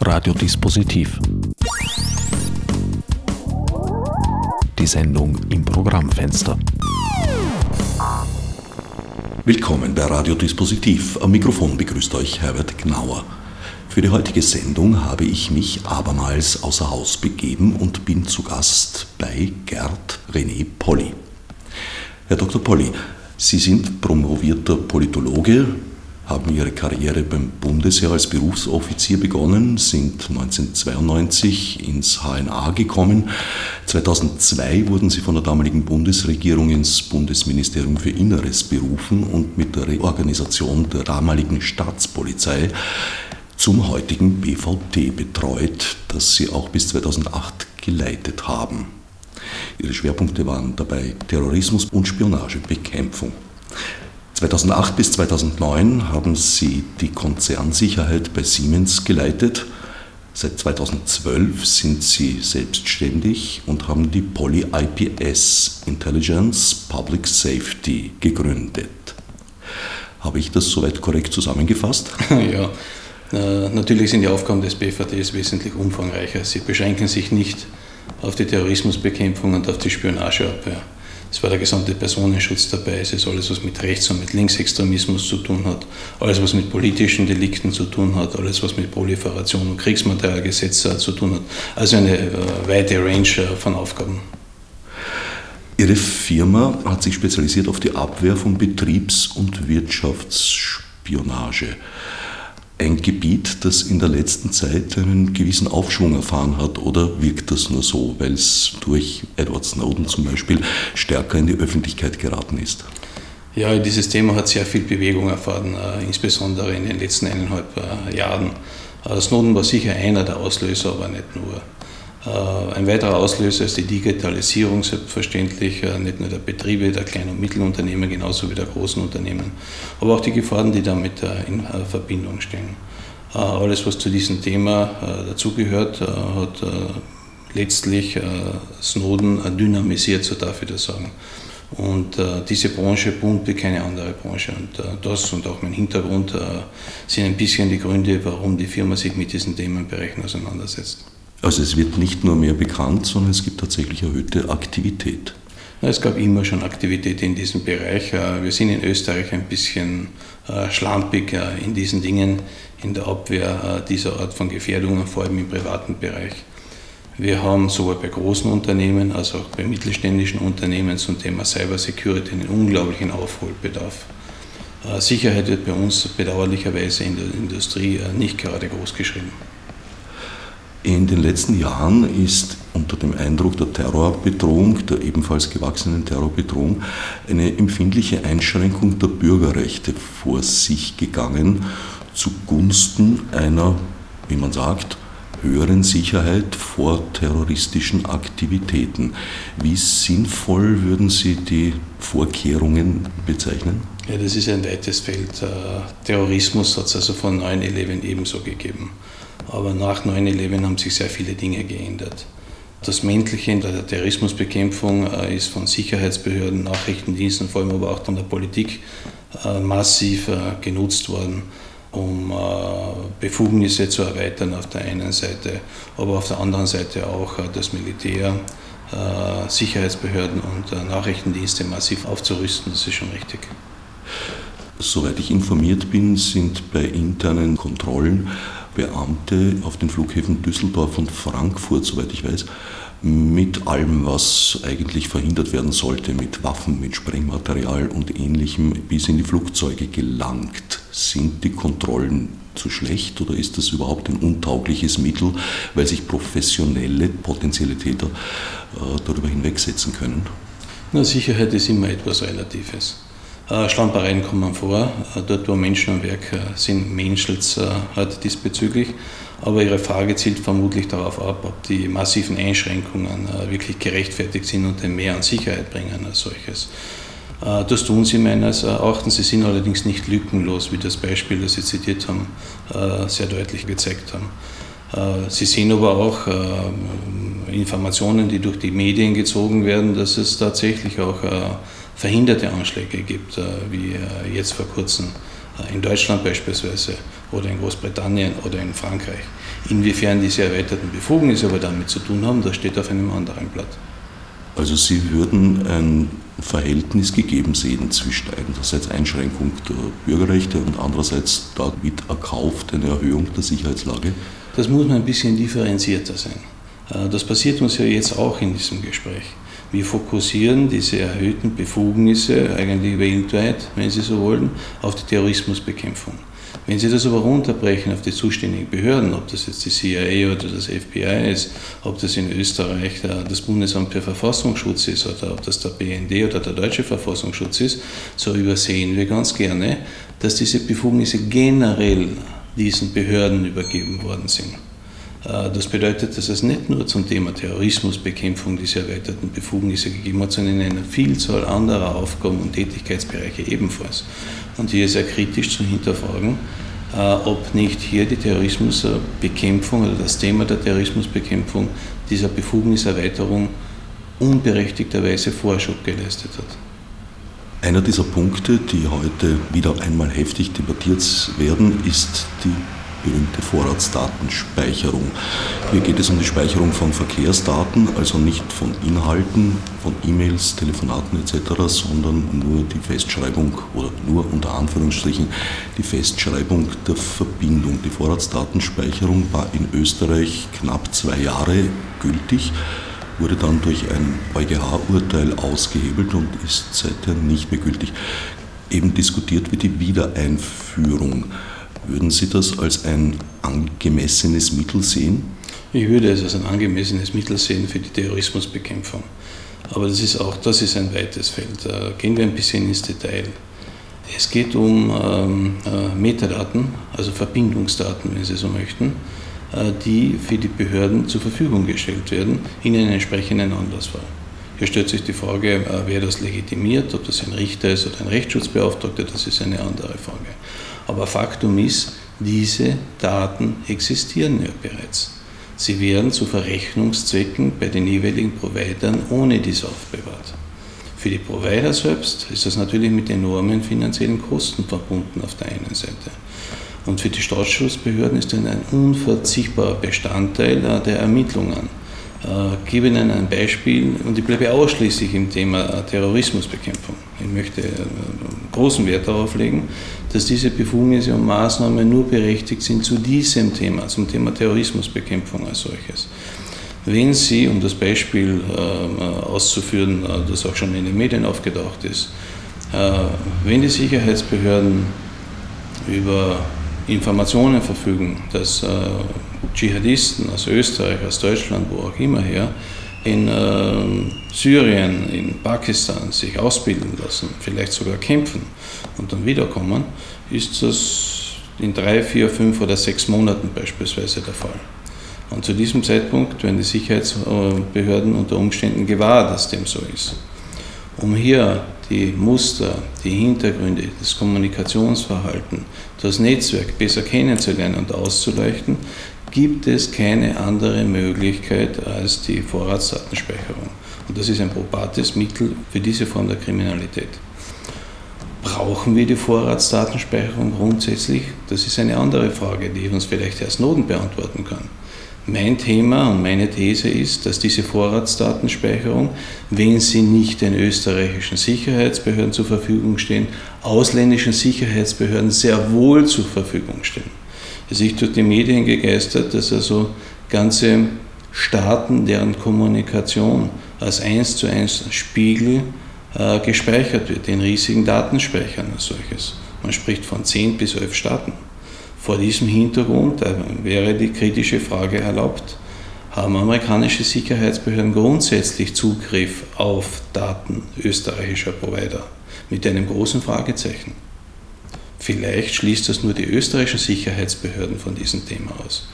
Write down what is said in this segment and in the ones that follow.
Radiodispositiv. Die Sendung im Programmfenster. Willkommen bei Radiodispositiv. Am Mikrofon begrüßt euch Herbert Gnauer. Für die heutige Sendung habe ich mich abermals außer Haus begeben und bin zu Gast bei Gerd René Polly. Herr Dr. Polly, Sie sind promovierter Politologe, haben ihre Karriere beim Bundesheer als Berufsoffizier begonnen, sind 1992 ins HNA gekommen. 2002 wurden sie von der damaligen Bundesregierung ins Bundesministerium für Inneres berufen und mit der Reorganisation der damaligen Staatspolizei zum heutigen BVT betreut, das sie auch bis 2008 geleitet haben. Ihre Schwerpunkte waren dabei Terrorismus und Spionagebekämpfung. 2008 bis 2009 haben sie die Konzernsicherheit bei Siemens geleitet. Seit 2012 sind sie selbstständig und haben die Poly IPS Intelligence Public Safety gegründet. Habe ich das soweit korrekt zusammengefasst? Ja, äh, natürlich sind die Aufgaben des BVDs wesentlich umfangreicher. Sie beschränken sich nicht auf die Terrorismusbekämpfung und auf die Spionageabwehr. Es war der gesamte Personenschutz dabei, es ist alles, was mit Rechts- und mit Linksextremismus zu tun hat, alles, was mit politischen Delikten zu tun hat, alles, was mit Proliferation und Kriegsmaterialgesetz zu tun hat. Also eine äh, weite Range äh, von Aufgaben. Ihre Firma hat sich spezialisiert auf die Abwehr von Betriebs- und Wirtschaftsspionage ein Gebiet, das in der letzten Zeit einen gewissen Aufschwung erfahren hat oder wirkt das nur so, weil es durch Edward Snowden zum Beispiel stärker in die Öffentlichkeit geraten ist? Ja, dieses Thema hat sehr viel Bewegung erfahren, äh, insbesondere in den letzten eineinhalb äh, Jahren. Äh, Snowden war sicher einer der Auslöser, aber nicht nur. Äh, ein weiterer Auslöser ist die Digitalisierung, selbstverständlich äh, nicht nur der Betriebe, der Klein- und Mittelunternehmen, genauso wie der großen Unternehmen, aber auch die Gefahren, die damit äh, in Verbindung stehen. Alles, was zu diesem Thema dazugehört, hat letztlich Snowden dynamisiert, so darf ich das sagen. Und äh, diese Branche boomt wie keine andere Branche. Und äh, das und auch mein Hintergrund äh, sind ein bisschen die Gründe, warum die Firma sich mit diesen Themenbereichen auseinandersetzt. Also es wird nicht nur mehr bekannt, sondern es gibt tatsächlich erhöhte Aktivität. Es gab immer schon Aktivität in diesem Bereich. Äh, wir sind in Österreich ein bisschen äh, schlampig äh, in diesen Dingen, in der Abwehr dieser Art von Gefährdungen, vor allem im privaten Bereich. Wir haben sowohl bei großen Unternehmen als auch bei mittelständischen Unternehmen zum Thema Cybersecurity einen unglaublichen Aufholbedarf. Sicherheit wird bei uns bedauerlicherweise in der Industrie nicht gerade groß geschrieben. In den letzten Jahren ist unter dem Eindruck der Terrorbedrohung, der ebenfalls gewachsenen Terrorbedrohung, eine empfindliche Einschränkung der Bürgerrechte vor sich gegangen zugunsten einer, wie man sagt, höheren Sicherheit vor terroristischen Aktivitäten. Wie sinnvoll würden Sie die Vorkehrungen bezeichnen? Ja, das ist ein weites Feld. Äh, Terrorismus hat es also von 9-11 ebenso gegeben. Aber nach 9-11 haben sich sehr viele Dinge geändert. Das Männliche in der Terrorismusbekämpfung äh, ist von Sicherheitsbehörden, Nachrichtendiensten, vor allem aber auch von der Politik äh, massiv äh, genutzt worden, um Befugnisse zu erweitern auf der einen Seite, aber auf der anderen Seite auch das Militär, Sicherheitsbehörden und Nachrichtendienste massiv aufzurüsten. Das ist schon richtig. Soweit ich informiert bin, sind bei internen Kontrollen Beamte auf den Flughäfen Düsseldorf und Frankfurt, soweit ich weiß, mit allem, was eigentlich verhindert werden sollte, mit Waffen, mit Sprengmaterial und ähnlichem, bis in die Flugzeuge gelangt. Sind die Kontrollen zu schlecht oder ist das überhaupt ein untaugliches Mittel, weil sich professionelle potenzielle Täter äh, darüber hinwegsetzen können? Na, Sicherheit ist immer etwas Relatives. Äh, Schlampereien kommen vor. Äh, dort, wo Menschen am Werk äh, sind, menschelt es halt diesbezüglich. Aber Ihre Frage zielt vermutlich darauf ab, ob die massiven Einschränkungen wirklich gerechtfertigt sind und mehr an Sicherheit bringen als solches. Das tun sie meines Erachtens. Sie sind allerdings nicht lückenlos, wie das Beispiel, das Sie zitiert haben, sehr deutlich gezeigt haben. Sie sehen aber auch Informationen, die durch die Medien gezogen werden, dass es tatsächlich auch verhinderte Anschläge gibt, äh, wie äh, jetzt vor kurzem in Deutschland beispielsweise oder in Großbritannien oder in Frankreich. Inwiefern diese erweiterten Befugnisse aber damit zu tun haben, das steht auf einem anderen Blatt. Also Sie würden ein Verhältnis gegeben sehen zwischen einerseits Einschränkung der Bürgerrechte und andererseits damit erkauft eine Erhöhung der Sicherheitslage? Das muss man ein bisschen differenzierter sein. Äh, das passiert uns ja jetzt auch in diesem Gespräch. Wir fokussieren diese erhöhten Befugnisse eigentlich weltweit, wenn Sie so wollen, auf die Terrorismusbekämpfung. Wenn Sie das aber runterbrechen auf die zuständigen Behörden, ob das jetzt die CIA oder das FBI ist, ob das in Österreich das Bundesamt für Verfassungsschutz ist oder ob das der BND oder der Deutsche Verfassungsschutz ist, so übersehen wir ganz gerne, dass diese Befugnisse generell diesen Behörden übergeben worden sind. Äh, das bedeutet, dass es nicht nur zum Thema Terrorismusbekämpfung diese erweiterten Befugnisse gegeben hat, sondern in einer Vielzahl anderer Aufgaben und Tätigkeitsbereiche ebenfalls. Und hier ist sehr kritisch zu hinterfragen, äh, ob nicht hier die Terrorismusbekämpfung oder das Thema der Terrorismusbekämpfung dieser Befugniserweiterung unberechtigterweise Vorschub geleistet hat. Einer dieser Punkte, die heute wieder einmal heftig debattiert werden, ist die berühmte Vorratsdatenspeicherung. Hier geht es um die Speicherung von Verkehrsdaten, also nicht von Inhalten, von E-Mails, Telefonaten etc., sondern nur die Festschreibung oder nur unter Anführungsstrichen die Festschreibung der Verbindung. Die Vorratsdatenspeicherung war in Österreich knapp zwei Jahre gültig wurde dann durch ein EuGH-Urteil ausgehebelt und ist seither nicht mehr gültig. Eben diskutiert wird die Wiedereinführung. Würden Sie das als ein angemessenes Mittel sehen? Ich würde es als ein angemessenes Mittel sehen für die Terrorismusbekämpfung. Aber das ist auch das ist ein weites Feld. Da gehen wir ein bisschen ins Detail. Es geht um ähm, äh, Metadaten, also Verbindungsdaten, wenn Sie so möchten, äh, die für die Behörden zur Verfügung gestellt werden in einem entsprechenden Anlassfall. Hier stellt sich die Frage, äh, wer das legitimiert, ob das ein Richter ist oder ein Rechtsschutzbeauftragter, das ist eine andere Frage. Aber Faktum ist, diese Daten existieren ja bereits. Sie werden zu Verrechnungszwecken bei den jeweiligen Providern ohne dies aufbewahrt. Für die Provider selbst ist das natürlich mit enormen finanziellen Kosten verbunden auf der einen Seite. Und für die Staatsschutzbehörden ist das ein unverzichtbarer Bestandteil der Ermittlungen. Ich gebe Ihnen ein Beispiel und ich bleibe ausschließlich im Thema Terrorismusbekämpfung. Ich möchte äh, großen Wert darauf legen, dass diese Befugnisse und Maßnahmen nur berechtigt sind zu diesem Thema, zum Thema Terrorismusbekämpfung als solches. Wenn Sie, um das Beispiel äh, auszuführen, äh, das auch schon in den Medien aufgetaucht ist, äh, wenn die Sicherheitsbehörden über Informationen verfügen, dass äh, Dschihadisten aus Österreich, aus Deutschland, wo auch immer her, in äh, Syrien, in Pakistan sich ausbilden lassen, vielleicht sogar kämpfen und dann wiederkommen, ist das in drei, vier, fünf oder sechs Monaten beispielsweise der Fall. Und zu diesem Zeitpunkt werden die Sicherheitsbehörden unter Umständen gewahr, dass dem so ist. Um hier die Muster, die Hintergründe, das Kommunikationsverhalten, das Netzwerk besser kennenzulernen und auszuleuchten, gibt es keine andere Möglichkeit als die Vorratsdatenspeicherung. Und das ist ein probates Mittel für diese Form der Kriminalität. Brauchen wir die Vorratsdatenspeicherung grundsätzlich? Das ist eine andere Frage, die uns vielleicht erst Noten beantworten kann. Mein Thema und meine These ist, dass diese Vorratsdatenspeicherung, wenn sie nicht den österreichischen Sicherheitsbehörden zur Verfügung stehen, ausländischen Sicherheitsbehörden sehr wohl zur Verfügung stehen. Es ist durch die Medien gegeistert, dass also ganze Staaten, deren Kommunikation als eins zu eins Spiegel äh, gespeichert wird, in riesigen Datenspeichern als solches. Man spricht von zehn bis elf Staaten. Vor diesem Hintergrund äh, wäre die kritische Frage erlaubt, haben amerikanische Sicherheitsbehörden grundsätzlich Zugriff auf Daten österreichischer Provider? Mit einem großen Fragezeichen. Vielleicht schließt das nur die österreichischen Sicherheitsbehörden von diesem Thema aus.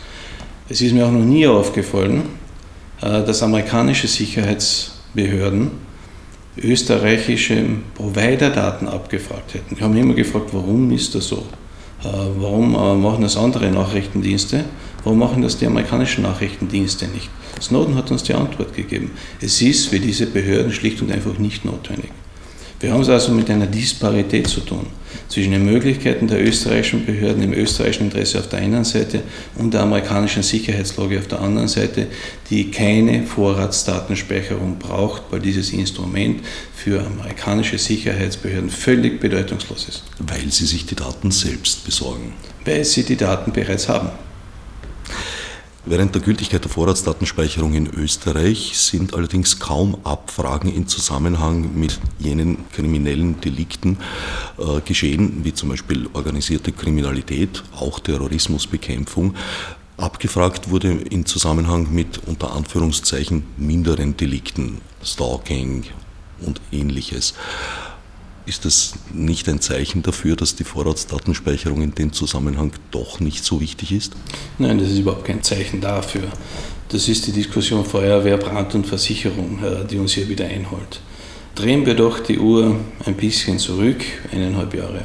Es ist mir auch noch nie aufgefallen, äh, dass amerikanische Sicherheitsbehörden österreichische Provider-Daten abgefragt hätten. Ich habe immer gefragt, warum ist das so? Äh, warum äh, machen das andere Nachrichtendienste? Warum machen das die amerikanischen Nachrichtendienste nicht? Snowden hat uns die Antwort gegeben. Es ist für diese Behörden schlicht und einfach nicht notwendig. Wir haben es also mit einer Disparität zu tun zwischen den Möglichkeiten der österreichischen Behörden im österreichischen Interesse auf der einen Seite und der amerikanischen Sicherheitslage auf der anderen Seite, die keine Vorratsdatenspeicherung braucht, weil dieses Instrument für amerikanische Sicherheitsbehörden völlig bedeutungslos ist. Weil sie sich die Daten selbst besorgen. Weil sie die Daten bereits haben. Während der Gültigkeit der Vorratsdatenspeicherung in Österreich sind allerdings kaum Abfragen in Zusammenhang mit jenen kriminellen Delikten äh, geschehen, wie zum Beispiel organisierte Kriminalität, auch Terrorismusbekämpfung. Abgefragt wurde in Zusammenhang mit unter Anführungszeichen minderen Delikten, Stalking und ähnliches. Ist das nicht ein Zeichen dafür, dass die Vorratsdatenspeicherung in dem Zusammenhang doch nicht so wichtig ist? Nein, das ist überhaupt kein Zeichen dafür. Das ist die Diskussion Feuerwehr, Brand und Versicherung, äh, die uns hier wieder einholt. Drehen wir doch die Uhr ein bisschen zurück, eineinhalb Jahre,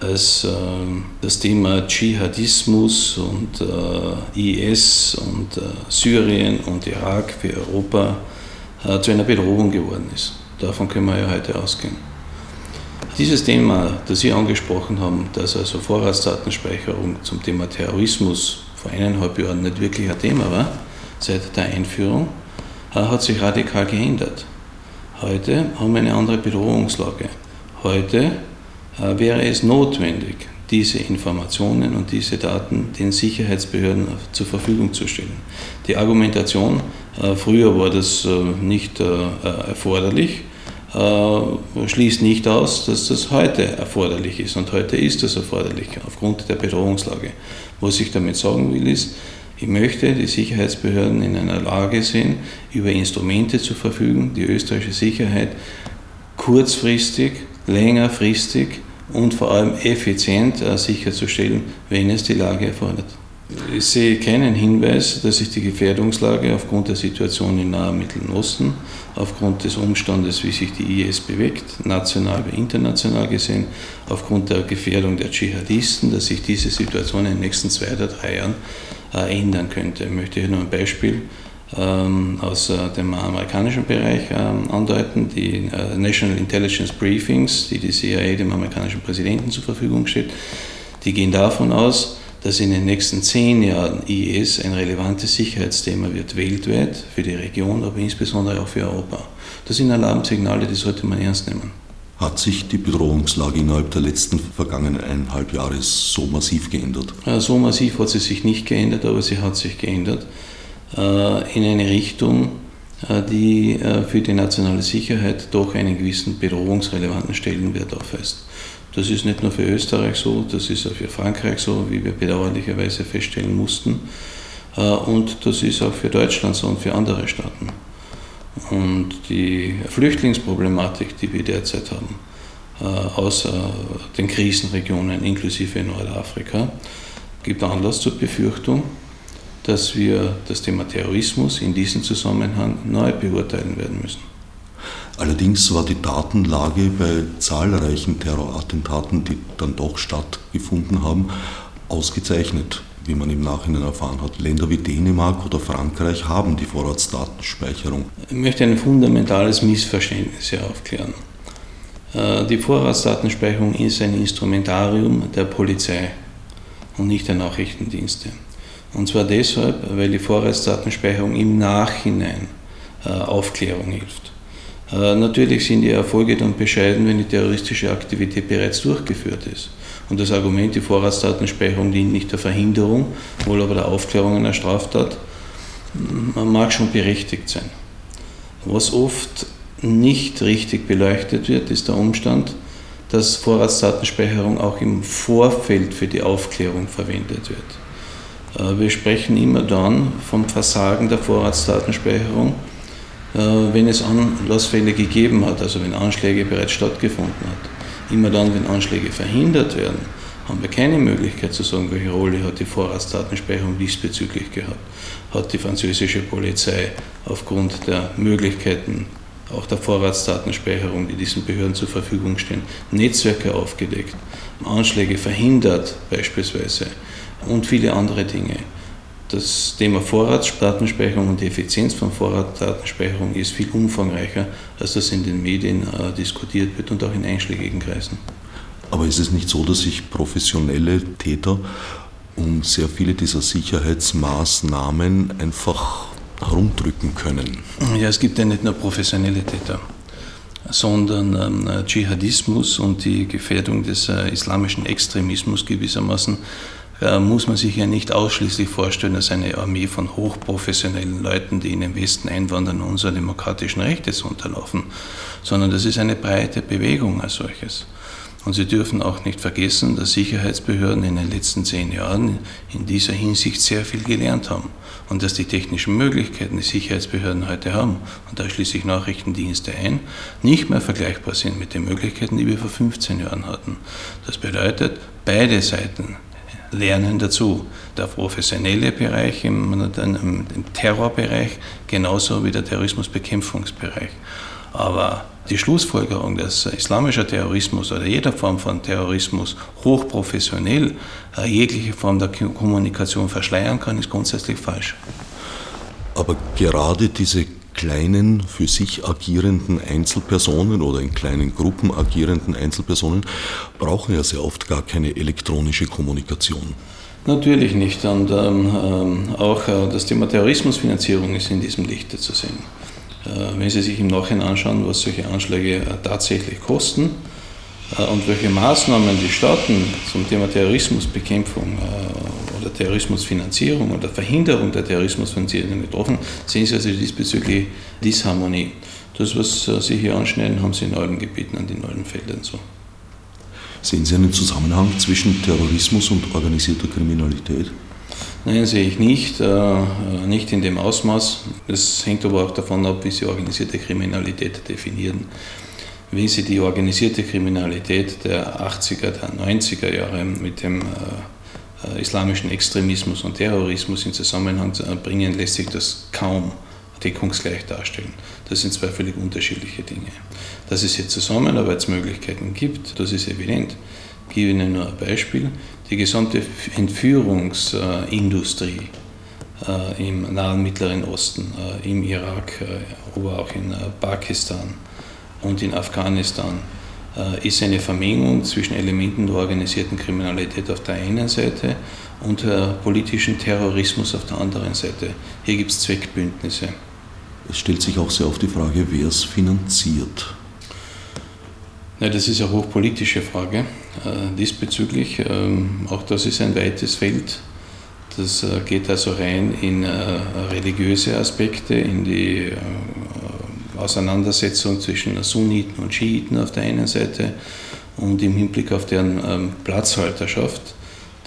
als äh, das Thema Dschihadismus und äh, IS und Syrien und Irak für Europa zu einer Bedrohung geworden ist. Davon können wir ja heute ausgehen. Dieses Thema, das Sie angesprochen haben, dass also Vorratsdatenspeicherung zum Thema Terrorismus vor eineinhalb Jahren nicht wirklich ein Thema war, seit der Einführung, äh, hat sich radikal geändert. Heute haben wir eine andere Bedrohungslage. Heute äh, wäre es notwendig, diese Informationen und diese Daten den Sicherheitsbehörden zur Verfügung zu stellen. Die Argumentation, äh, früher war das nicht erforderlich, äh, schließt nicht aus, dass das heute erforderlich ist. Und heute ist das erforderlich aufgrund der Bedrohungslage. Was ich damit sagen will, ist, ich möchte die Sicherheitsbehörden in einer Lage sehen, über Instrumente zu verfügen, die österreichische Sicherheit kurzfristig, längerfristig und vor allem effizient äh, sicherzustellen, wenn es die Lage erfordert. Ich sehe keinen Hinweis, dass sich die Gefährdungslage aufgrund der Situation im Nahen Mittleren Osten, aufgrund des Umstandes, wie sich die IS bewegt, national wie international gesehen, aufgrund der Gefährdung der Dschihadisten, dass sich diese Situation in den nächsten zwei oder drei Jahren äh, ändern könnte. Ich möchte hier nur ein Beispiel ähm, aus äh, dem amerikanischen Bereich ähm, andeuten. Die äh, National Intelligence Briefings, die die CIA dem amerikanischen Präsidenten zur Verfügung steht, die gehen davon aus, dass in den nächsten zehn Jahren IS ein relevantes Sicherheitsthema wird, weltweit, für die Region, aber insbesondere auch für Europa. Das sind Alarmsignale, die sollte man ernst nehmen. Hat sich die Bedrohungslage innerhalb der letzten vergangenen eineinhalb Jahre so massiv geändert? So massiv hat sie sich nicht geändert, aber sie hat sich geändert äh, in eine Richtung, äh, die äh, für die nationale Sicherheit doch einen gewissen bedrohungsrelevanten Stellenwert aufweist. Das ist nicht nur für Österreich so, das ist auch für Frankreich so, wie wir bedauerlicherweise feststellen mussten. Äh, und das ist auch für Deutschland so und für andere Staaten. Und die Flüchtlingsproblematik, die wir derzeit haben, äh, aus den Krisenregionen inklusive Nordafrika, gibt Anlass zur Befürchtung, dass wir das Thema Terrorismus in diesem Zusammenhang neu beurteilen werden müssen. Allerdings war die Datenlage bei zahlreichen Terrorattentaten, die dann doch stattgefunden haben, ausgezeichnet, wie man im Nachhinein erfahren hat. Länder wie Dänemark oder Frankreich haben die Vorratsdatenspeicherung. Ich möchte ein fundamentales Missverständnis hier aufklären. Äh, die Vorratsdatenspeicherung ist ein Instrumentarium der Polizei und nicht der Nachrichtendienste. Und zwar deshalb, weil die Vorratsdatenspeicherung im Nachhinein äh, Aufklärung hilft. Äh, natürlich sind die Erfolge dann bescheiden, wenn die terroristische Aktivität bereits durchgeführt ist. Und das Argument, die Vorratsdatenspeicherung dient nicht der Verhinderung, wohl aber der Aufklärung einer Straftat, mag schon berechtigt sein. Was oft nicht richtig beleuchtet wird, ist der Umstand, dass Vorratsdatenspeicherung auch im Vorfeld für die Aufklärung verwendet wird. Äh, wir sprechen immer dann vom Versagen der Vorratsdatenspeicherung, wenn es Anlassfälle gegeben hat, also wenn Anschläge bereits stattgefunden hat. Immer dann, wenn Anschläge verhindert werden, haben wir keine Möglichkeit zu sagen, welche Rolle hat die Vorratsdatenspeicherung diesbezüglich gehabt. Hat die französische Polizei aufgrund der Möglichkeiten auch der Vorratsdatenspeicherung, die diesen Behörden zur Verfügung stehen, Netzwerke aufgedeckt, Anschläge verhindert beispielsweise und viele andere Dinge. Das Thema Vorratsdatenspeicherung und die Effizienz von Vorratsdatenspeicherung ist viel umfangreicher, als das in den Medien äh, diskutiert wird und auch in einschlägigen Kreisen. Aber ist es nicht so, dass sich professionelle Täter um sehr viele dieser Sicherheitsmaßnahmen einfach herumdrücken können? Ja, es gibt ja nicht nur professionelle Täter sondern ähm, Dschihadismus und die Gefährdung des äh, islamischen Extremismus gewissermaßen muss man sich ja nicht ausschließlich vorstellen als eine Armee von hochprofessionellen Leuten, die in den Westen einwandern und unsere demokratischen Rechte unterlaufen, sondern das ist eine breite Bewegung als solches. Und Sie dürfen auch nicht vergessen, dass Sicherheitsbehörden in den letzten zehn Jahren in dieser Hinsicht sehr viel gelernt haben und dass die technischen Möglichkeiten, die Sicherheitsbehörden heute haben, und da schließe ich Nachrichtendienste ein, nicht mehr vergleichbar sind mit den Möglichkeiten, die wir vor 15 Jahren hatten. Das bedeutet, beide Seiten lernen dazu. Der professionelle Bereich im, im Terrorbereich genauso wie der Terrorismusbekämpfungsbereich. Aber die Schlussfolgerung, dass islamischer Terrorismus oder jeder Form von Terrorismus hochprofessionell äh, jegliche Form der Kommunikation verschleiern kann, ist grundsätzlich falsch. Aber gerade diese kleinen, für sich agierenden Einzelpersonen oder in kleinen Gruppen agierenden Einzelpersonen brauchen ja sehr oft gar keine elektronische Kommunikation. Natürlich nicht. Und ähm, ähm auch äh, das Thema Terrorismusfinanzierung ist in diesem Lichte zu sehen. Äh, wenn Sie sich im Nachhinein anschauen, was solche Anschläge äh, tatsächlich kosten äh, und welche Maßnahmen die Staaten zum Thema Terrorismusbekämpfung oder Terrorismusfinanzierung oder Verhinderung der Terrorismusfinanzierung getroffen, sehen Sie also diesbezüglich Disharmonie. Das, was Sie hier anschneiden, haben Sie in allen Gebieten, an den allen Feldern so. Sehen Sie einen Zusammenhang zwischen Terrorismus und organisierter Kriminalität? Nein, sehe ich nicht, äh, äh, nicht in dem Ausmaß. Das hängt aber auch davon ab, wie Sie organisierte Kriminalität definieren. Wie Sie die organisierte Kriminalität der 80er, der 90er Jahre mit dem äh, islamischen Extremismus und Terrorismus in Zusammenhang bringen, lässt sich das kaum deckungsgleich darstellen. Das sind zwei völlig unterschiedliche Dinge. Dass es hier Zusammenarbeitsmöglichkeiten gibt, das ist evident. Ich gebe Ihnen nur ein Beispiel die gesamte Entführungsindustrie äh, im Nahen Mittleren Osten, äh, im Irak, äh, aber auch in Pakistan und in Afghanistan, ist eine Vermengung zwischen Elementen der organisierten Kriminalität auf der einen Seite und politischen Terrorismus auf der anderen Seite. Hier gibt es Zweckbündnisse. Es stellt sich auch sehr oft die Frage, wer es finanziert. Ja, das ist eine hochpolitische Frage äh, diesbezüglich. Ähm, auch das ist ein weites Feld. Das äh, geht also rein in äh, religiöse Aspekte, in die äh, Auseinandersetzung zwischen Sunniten und Schiiten auf der einen Seite und im Hinblick auf deren ähm, Platzhalterschaft.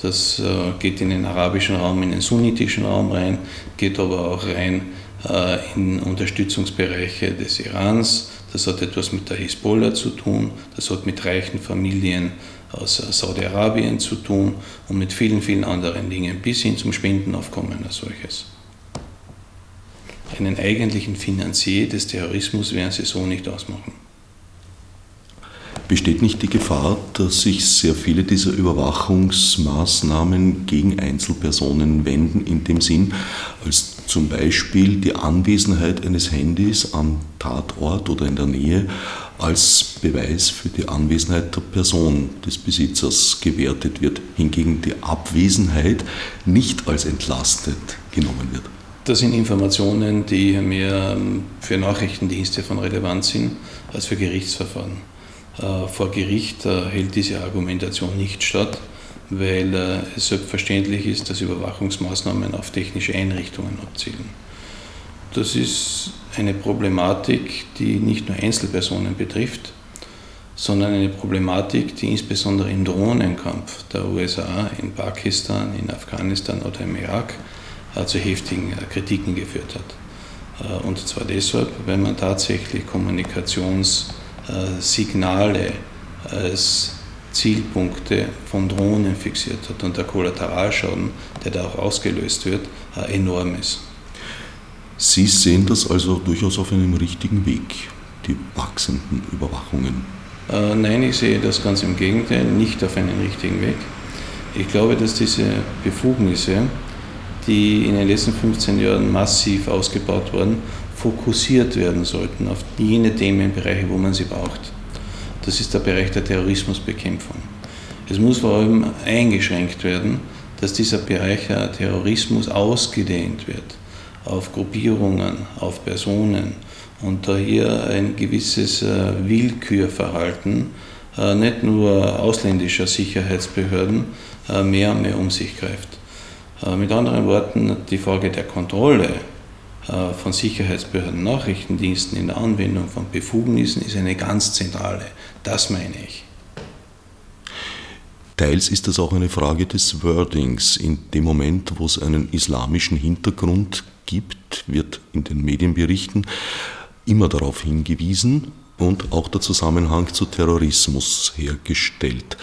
Das äh, geht in den arabischen Raum, in den sunnitischen Raum rein, geht aber auch rein äh, in Unterstützungsbereiche des Irans das hat etwas mit der Hisbollah zu tun, das hat mit reichen Familien aus Saudi-Arabien zu tun und mit vielen, vielen anderen Dingen, bis hin zum Spendenaufkommen als solches. Einen eigentlichen Finanzier des Terrorismus werden sie so nicht ausmachen. Besteht nicht die Gefahr, dass sich sehr viele dieser Überwachungsmaßnahmen gegen Einzelpersonen wenden, in dem Sinn, als zum Beispiel die Anwesenheit eines Handys am Tatort oder in der Nähe als Beweis für die Anwesenheit der Person des Besitzers gewertet wird, hingegen die Abwesenheit nicht als entlastet genommen wird? Das sind Informationen, die mehr ähm, für Nachrichtendienste von Relevanz sind als für Gerichtsverfahren. Äh, vor Gericht äh, hält diese Argumentation nicht statt, weil äh, es selbstverständlich ist, dass Überwachungsmaßnahmen auf technische Einrichtungen abzielen. Das ist eine Problematik, die nicht nur Einzelpersonen betrifft, sondern eine Problematik, die insbesondere im Drohnenkampf der USA in Pakistan, in Afghanistan oder im Irak zu heftigen Kritiken geführt hat. Und zwar deshalb, weil man tatsächlich Kommunikations- äh, als Zielpunkte von Drohnen fixiert hat und der Kollateralschaden, der da auch ausgelöst wird, äh, enorm ist. Sie sehen das also durchaus auf einem richtigen Weg, die wachsenden Überwachungen. Äh, nein, ich sehe das ganz im Gegenteil, nicht auf einem richtigen Weg. Ich glaube, dass diese Befugnisse, die in den letzten 15 Jahren massiv ausgebaut wurden, fokussiert werden sollten auf jene Themenbereiche, wo man sie braucht. Das ist der Bereich der Terrorismusbekämpfung. Es muss vor allem eingeschränkt werden, dass dieser Bereich der Terrorismus ausgedehnt wird auf Gruppierungen, auf Personen und da hier ein gewisses äh, Willkürverhalten äh, nicht nur ausländischer Sicherheitsbehörden äh, mehr und mehr um sich greift. Mit anderen Worten, die Frage der Kontrolle von Sicherheitsbehörden, Nachrichtendiensten in der Anwendung von Befugnissen ist eine ganz zentrale. Das meine ich. Teils ist das auch eine Frage des Wordings. In dem Moment, wo es einen islamischen Hintergrund gibt, wird in den Medienberichten immer darauf hingewiesen und auch der Zusammenhang zu Terrorismus hergestellt.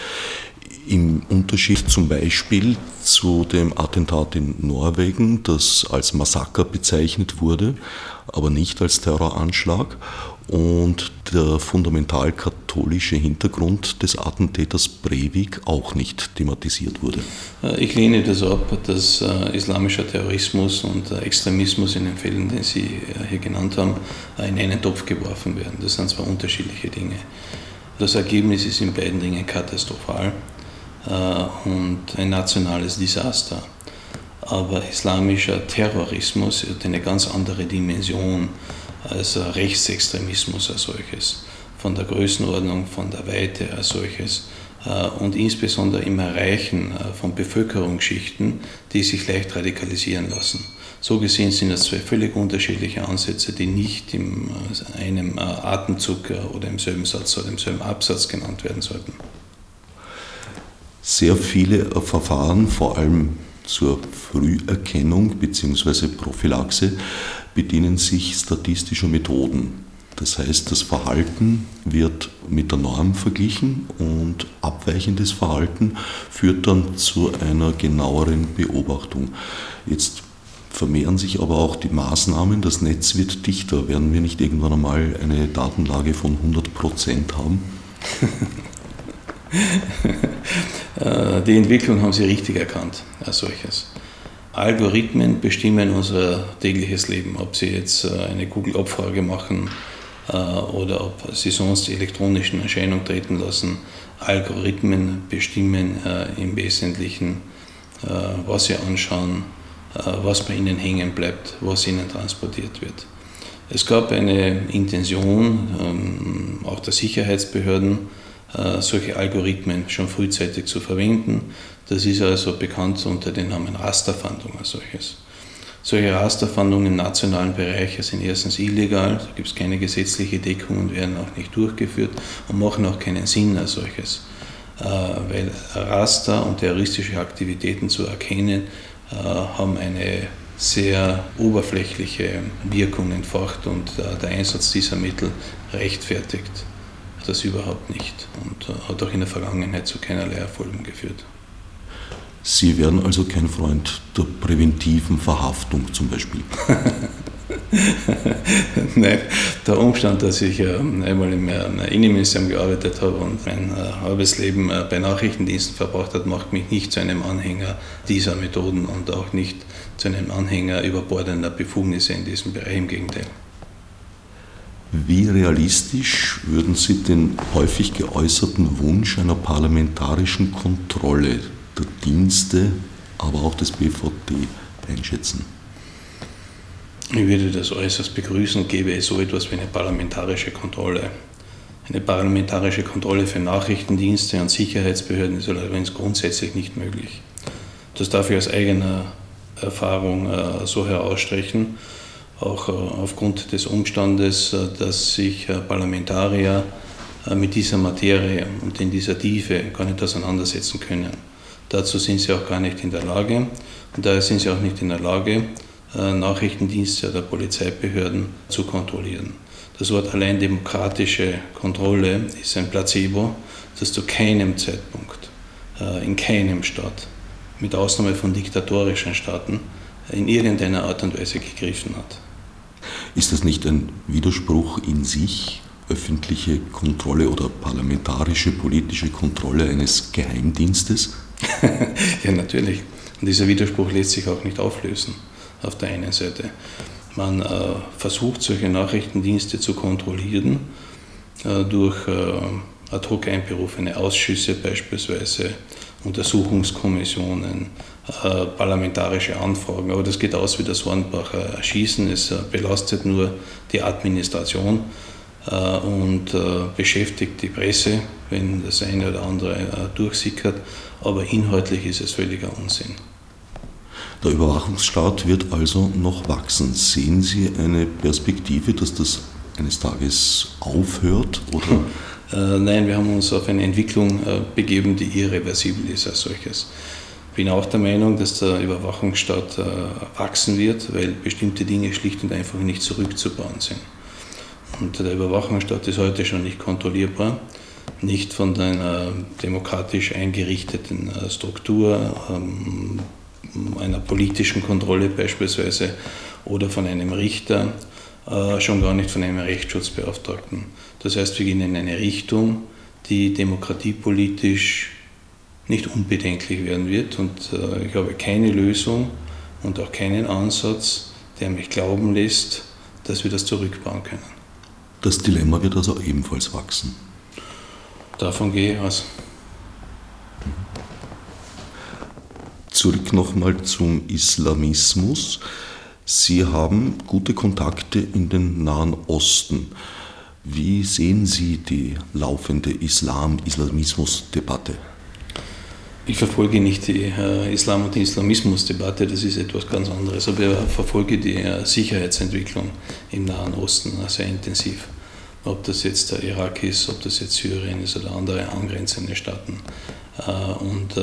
Im Unterschied zum Beispiel zu dem Attentat in Norwegen, das als Massaker bezeichnet wurde, aber nicht als Terroranschlag und der fundamental-katholische Hintergrund des Attentäters Breivik auch nicht thematisiert wurde. Äh, ich lehne das ab, dass äh, islamischer Terrorismus und äh, Extremismus in den Fällen, die Sie hier genannt haben, in einen Topf geworfen werden. Das sind zwar unterschiedliche Dinge. Das Ergebnis ist in beiden Dingen katastrophal und ein nationales Desaster. Aber islamischer Terrorismus hat eine ganz andere Dimension als Rechtsextremismus als solches, von der Größenordnung, von der Weite als solches äh, und insbesondere im Erreichen äh, von Bevölkerungsschichten, die sich leicht radikalisieren lassen. So gesehen sind das zwei völlig unterschiedliche Ansätze, die nicht in äh, einem Atemzug oder im selben Satz oder im selben Absatz genannt werden sollten. Sehr viele Verfahren, vor allem zur Früherkennung bzw. Prophylaxe, bedienen sich statistischer Methoden. Das heißt, das Verhalten wird mit der Norm verglichen und abweichendes Verhalten führt dann zu einer genaueren Beobachtung. Jetzt vermehren sich aber auch die Maßnahmen, das Netz wird dichter. Werden wir nicht irgendwann einmal eine Datenlage von 100 Prozent haben? Äh, die Entwicklung haben Sie richtig erkannt als solches. Algorithmen bestimmen unser tägliches Leben, ob Sie jetzt äh, eine Google-Abfrage machen äh, oder ob Sie sonst die elektronischen Erscheinungen treten lassen. Algorithmen bestimmen im Wesentlichen, was Sie anschauen, was bei Ihnen hängen bleibt, was Ihnen transportiert wird. Es gab eine Intention, ähm, auch der Sicherheitsbehörden, solche Algorithmen schon frühzeitig zu verwenden. Das ist also bekannt unter dem Namen Rasterfahndung als solches. Solche Rasterfahndungen im nationalen Bereich sind erstens illegal, da gibt es keine gesetzliche Deckung und werden auch nicht durchgeführt und machen auch keinen Sinn als solches. Äh, weil Raster und terroristische Aktivitäten zu erkennen, äh, haben eine sehr oberflächliche Wirkung entfacht und äh, der Einsatz dieser Mittel rechtfertigt das überhaupt nicht und hat auch in der Vergangenheit zu keinerlei Erfolgen geführt. Sie werden also kein Freund der präventiven Verhaftung zum Beispiel. Nein, der Umstand, dass ich äh, einmal im Innenministerium gearbeitet habe und mein äh, halbes Leben äh, bei Nachrichtendiensten verbracht habe, macht mich nicht zu einem Anhänger dieser Methoden und auch nicht zu einem Anhänger überbordender Befugnisse in diesem Bereich. Im Gegenteil. Wie realistisch würden Sie den häufig geäußerten Wunsch einer parlamentarischen Kontrolle der Dienste, aber auch des BVD einschätzen? Ich würde das äußerst begrüßen, gäbe es so etwas wie eine parlamentarische Kontrolle. Eine parlamentarische Kontrolle für Nachrichtendienste und Sicherheitsbehörden ist allerdings grundsätzlich nicht möglich. Das darf ich aus eigener Erfahrung äh, so herausstreichen, auch äh, aufgrund des Umstandes, äh, dass sich Parlamentarier mit dieser Materie und in dieser Tiefe gar nicht auseinandersetzen können. Dazu sind sie auch gar nicht in der Lage. Und daher sind sie auch nicht in der Lage, äh, Nachrichtendienste oder Polizeibehörden zu kontrollieren. Das Wort allein demokratische Kontrolle ist ein Placebo, das zu keinem Zeitpunkt, äh, in keinem Staat, mit Ausnahme von diktatorischen Staaten, in irgendeiner Art und Weise gegriffen hat. Ist das nicht ein Widerspruch in sich, öffentliche Kontrolle oder parlamentarische politische Kontrolle eines Geheimdienstes? ja, natürlich. Und dieser Widerspruch lässt sich auch nicht auflösen auf der einen Seite. Man äh, versucht, solche Nachrichtendienste zu kontrollieren äh, durch äh, ad hoc einberufene Ausschüsse beispielsweise, Untersuchungskommissionen, äh, parlamentarische Anfragen. Aber das geht aus wie das Hornbacher Schießen. Es äh, belastet nur die Administration äh, und beschäftigt die Presse, wenn das eine oder andere durchsickert. Aber inhaltlich ist es völliger Unsinn. Der Überwachungsstaat wird also noch wachsen. Sehen Sie eine Perspektive, dass das eines Tages aufhört? Oder? Nein, wir haben uns auf eine Entwicklung begeben, die irreversibel ist als solches. Bin auch der Meinung, dass der Überwachungsstaat äh, wachsen wird, weil bestimmte Dinge schlicht und einfach nicht zurückzubauen sind. Und der Überwachungsstaat ist heute schon nicht kontrollierbar, nicht von einer demokratisch eingerichteten Struktur, ähm, einer politischen Kontrolle beispielsweise oder von einem Richter, schon gar nicht von einem Rechtsschutzbeauftragten. Das heißt, wir gehen in eine Richtung, die demokratiepolitisch nicht unbedenklich werden wird. Und äh, ich habe keine Lösung und auch keinen Ansatz, der mich glauben lässt, dass wir das zurückbauen können. Das Dilemma wird also ebenfalls wachsen. Davon gehe ich aus. Zurück nochmal zum Islamismus. Sie haben gute Kontakte in den Nahen Osten. Wie sehen Sie die laufende Islam-Islamismus-Debatte? Ich verfolge nicht die äh, Islam- und Islamismus-Debatte, das ist etwas ganz anderes, aber ich verfolge die äh, Sicherheitsentwicklung im Nahen Osten sehr intensiv. Ob das jetzt der Irak ist, ob das jetzt Syrien ist oder andere angrenzende Staaten. Äh, und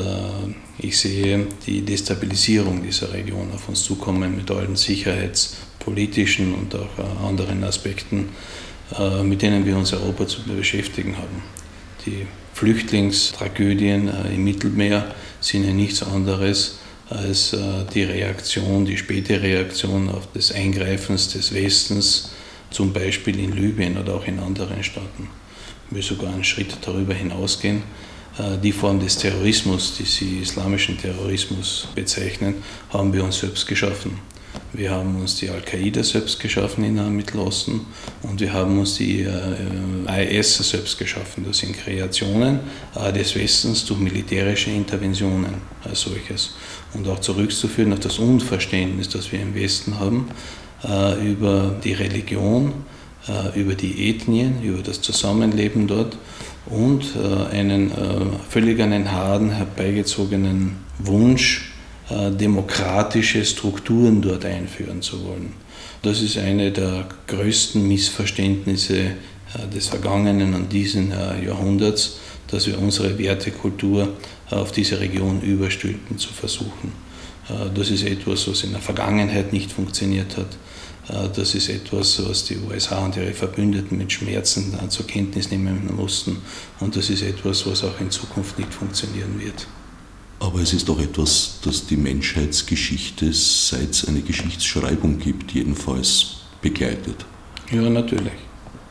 ich sehe die Destabilisierung dieser Region auf uns zukommen mit allen sicherheitspolitischen und auch anderen Aspekten mit denen wir uns Europa zu beschäftigen haben. Die Flüchtlingstragödien äh, im Mittelmeer sind ja nichts anderes als äh, die Reaktion, die späte Reaktion auf das Eingreifens des Westens, zum Beispiel in Libyen oder auch in anderen Staaten. Wir sogar einen Schritt darüber hinausgehen. Die Form des Terrorismus, die Sie islamischen Terrorismus bezeichnen, haben wir uns selbst geschaffen. Wir haben uns die Al-Qaida selbst geschaffen im Mittelosten und wir haben uns die äh, IS selbst geschaffen. Das sind Kreationen äh, des Westens durch militärische Interventionen als solches. Und auch zurückzuführen auf das Unverständnis, das wir im Westen haben, äh, über die Religion, äh, über die Ethnien, über das Zusammenleben dort und äh, einen äh, völlig an den Haaren herbeigezogenen Wunsch, äh, demokratische Strukturen dort einführen zu wollen. Das ist eine der größten Missverständnisse äh, des vergangenen und diesen äh, Jahrhunderts, dass wir unsere Wertekultur auf diese Region überstülpen zu versuchen. Das ist etwas, was in der Vergangenheit nicht funktioniert hat. Das ist etwas, was die USA und ihre Verbündeten mit Schmerzen zur Kenntnis nehmen mussten. Und das ist etwas, was auch in Zukunft nicht funktionieren wird. Aber es ist doch etwas, das die Menschheitsgeschichte, seit es eine Geschichtsschreibung gibt, jedenfalls begleitet. Ja, natürlich.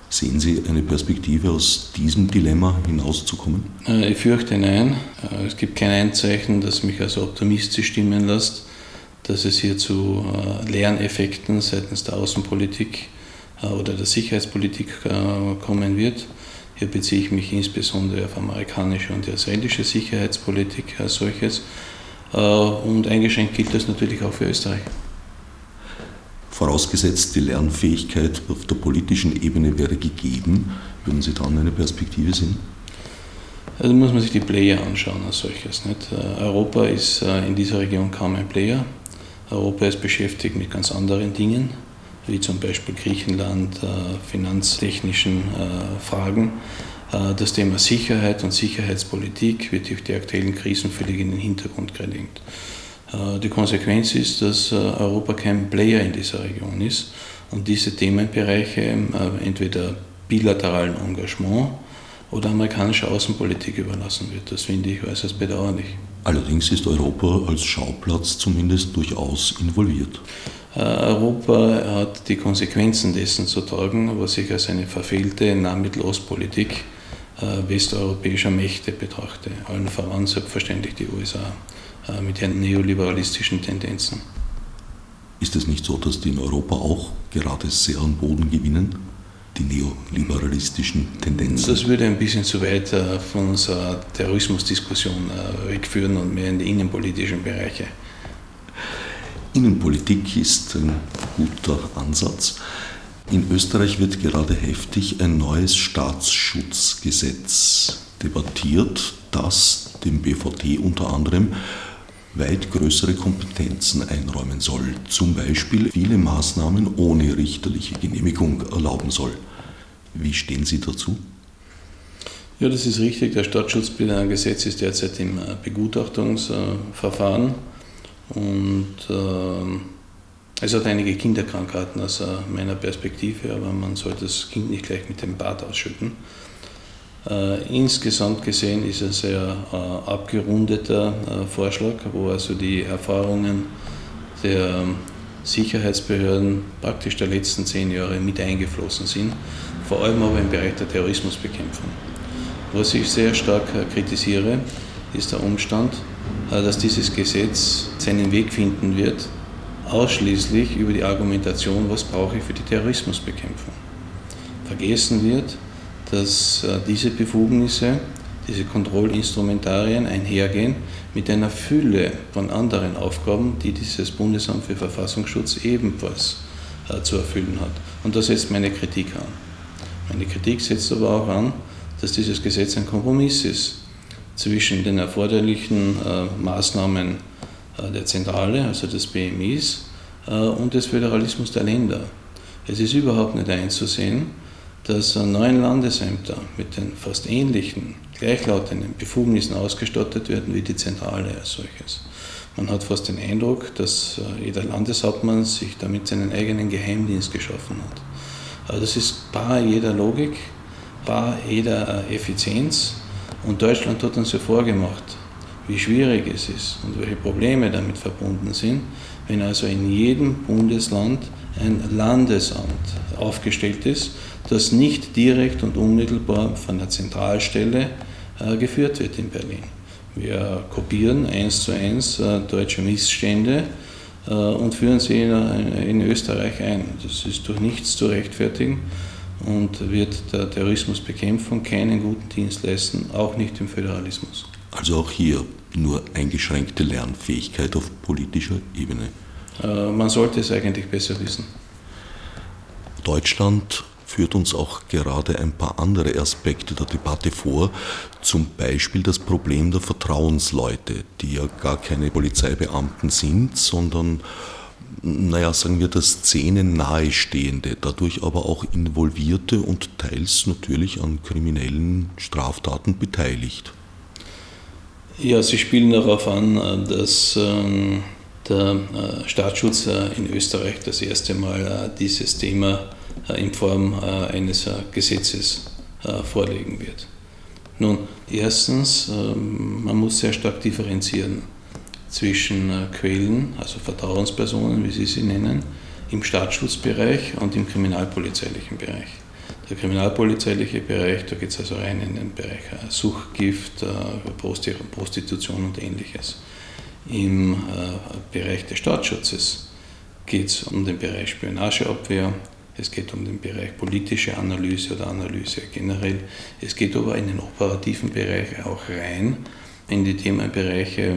Sehen Sie eine Perspektive, aus diesem Dilemma hinauszukommen? Äh, ich fürchte nein. Äh, es gibt kein Einzeichen, das mich also optimistisch stimmen lässt, dass es hier zu äh, Lerneffekten seitens der Außenpolitik oder der Sicherheitspolitik kommen wird. Hier beziehe ich mich insbesondere auf amerikanische und israelische Sicherheitspolitik als solches. Äh, und eingeschränkt gilt das natürlich auch für Österreich. Vorausgesetzt, die Lernfähigkeit auf der politischen Ebene wäre gegeben, würden Sie dann eine Perspektive sehen? Also muss man sich die Player anschauen als solches. Nicht? Äh, Europa ist äh, in dieser Region kaum ein Player. Europa ist beschäftigt mit ganz anderen Dingen wie zum Beispiel Griechenland, äh, finanztechnischen äh, Fragen. Äh, das Thema Sicherheit und Sicherheitspolitik wird durch die aktuellen Krisen völlig in den Hintergrund gedrängt. Die Konsequenz ist, dass Europa kein Player in dieser Region ist und diese Themenbereiche entweder bilateralen Engagement oder amerikanischer Außenpolitik überlassen wird. Das finde ich äußerst bedauerlich. Allerdings ist Europa als Schauplatz zumindest durchaus involviert. Äh, Europa hat die Konsequenzen dessen zu tragen, was ich als eine verfehlte Nahmittelostpolitik äh, westeuropäischer Mächte betrachte, allen voran selbstverständlich die USA. mit den neoliberalistischen Tendenzen. Ist es nicht so, dass die in Europa auch gerade sehr an Boden gewinnen? Die neoliberalistischen Tendenzen? Das würde ein bisschen zu weit von unserer Terrorismusdiskussion wegführen und mehr in die innenpolitischen Bereiche. Innenpolitik ist ein guter Ansatz. In Österreich wird gerade heftig ein neues Staatsschutzgesetz debattiert, das dem BVD unter anderem weit größere Kompetenzen einräumen soll, zum Beispiel viele Maßnahmen ohne richterliche Genehmigung erlauben soll. Wie stehen Sie dazu? Ja, das ist richtig. Das Staatsschutzgesetz ist derzeit im Begutachtungsverfahren und äh, es hat einige Kinderkrankheiten aus meiner Perspektive, aber man sollte das Kind nicht gleich mit dem Bad ausschütten. Äh, insgesamt gesehen ist es ein sehr äh, abgerundeter äh, Vorschlag, wo also die Erfahrungen der Sicherheitsbehörden praktisch der letzten zehn Jahre mit eingeflossen sind, vor allem aber im Bereich der Terrorismusbekämpfung. Was ich sehr stark kritisiere, ist der Umstand, dass dieses Gesetz seinen Weg finden wird, ausschließlich über die Argumentation, was brauche ich für die Terrorismusbekämpfung. Vergessen wird, dass äh, diese Befugnisse, diese Kontrollinstrumentarien einhergehen mit einer Fülle von anderen Aufgaben, die dieses Bundesamt für Verfassungsschutz ebenfalls äh, zu erfüllen hat. Und da setzt meine Kritik an. Meine Kritik setzt aber auch an, dass dieses Gesetz ein Kompromiss ist zwischen den erforderlichen äh, Maßnahmen äh, der Zentrale, also des BMIs, äh, und des Föderalismus der Länder. Es ist überhaupt nicht einzusehen, dass neun Landesämter mit den fast ähnlichen, gleichlautenden Befugnissen ausgestattet werden wie die Zentrale als solches. Man hat fast den Eindruck, dass jeder Landeshauptmann sich damit seinen eigenen Geheimdienst geschaffen hat. Aber das ist bar jeder Logik, bar jeder Effizienz. Und Deutschland hat uns ja vorgemacht, wie schwierig es ist und welche Probleme damit verbunden sind, wenn also in jedem Bundesland ein Landesamt aufgestellt ist, das nicht direkt und unmittelbar von der Zentralstelle äh, geführt wird in Berlin. Wir kopieren eins zu eins äh, deutsche Missstände äh, und führen sie in, in Österreich ein. Das ist durch nichts zu rechtfertigen und wird der Terrorismusbekämpfung keinen guten Dienst leisten, auch nicht im Föderalismus. Also auch hier nur eingeschränkte Lernfähigkeit auf politischer Ebene. Äh, man sollte es eigentlich besser wissen. Deutschland führt uns auch gerade ein paar andere Aspekte der Debatte vor, zum Beispiel das Problem der Vertrauensleute, die ja gar keine Polizeibeamten sind, sondern, naja, sagen wir, der Szene nahestehende, dadurch aber auch involvierte und teils natürlich an kriminellen Straftaten beteiligt. Ja, Sie spielen darauf an, dass ähm, der äh, Staatsschutz äh, in Österreich das erste Mal äh, dieses Thema in Form eines Gesetzes vorlegen wird. Nun, erstens, ähm, man muss sehr stark differenzieren zwischen Quellen, also Vertrauenspersonen, wie Sie sie nennen, im Staatsschutzbereich und im kriminalpolizeilichen Bereich. Der kriminalpolizeiliche Bereich, da geht es also rein in den Bereich Suchtgift, Prostitution und ähnliches. Im Bereich des Staatsschutzes geht es um den Bereich Spionageabwehr, es geht um den Bereich politische Analyse oder Analyse generell. Es geht aber in den operativen Bereich auch rein, in die Themenbereiche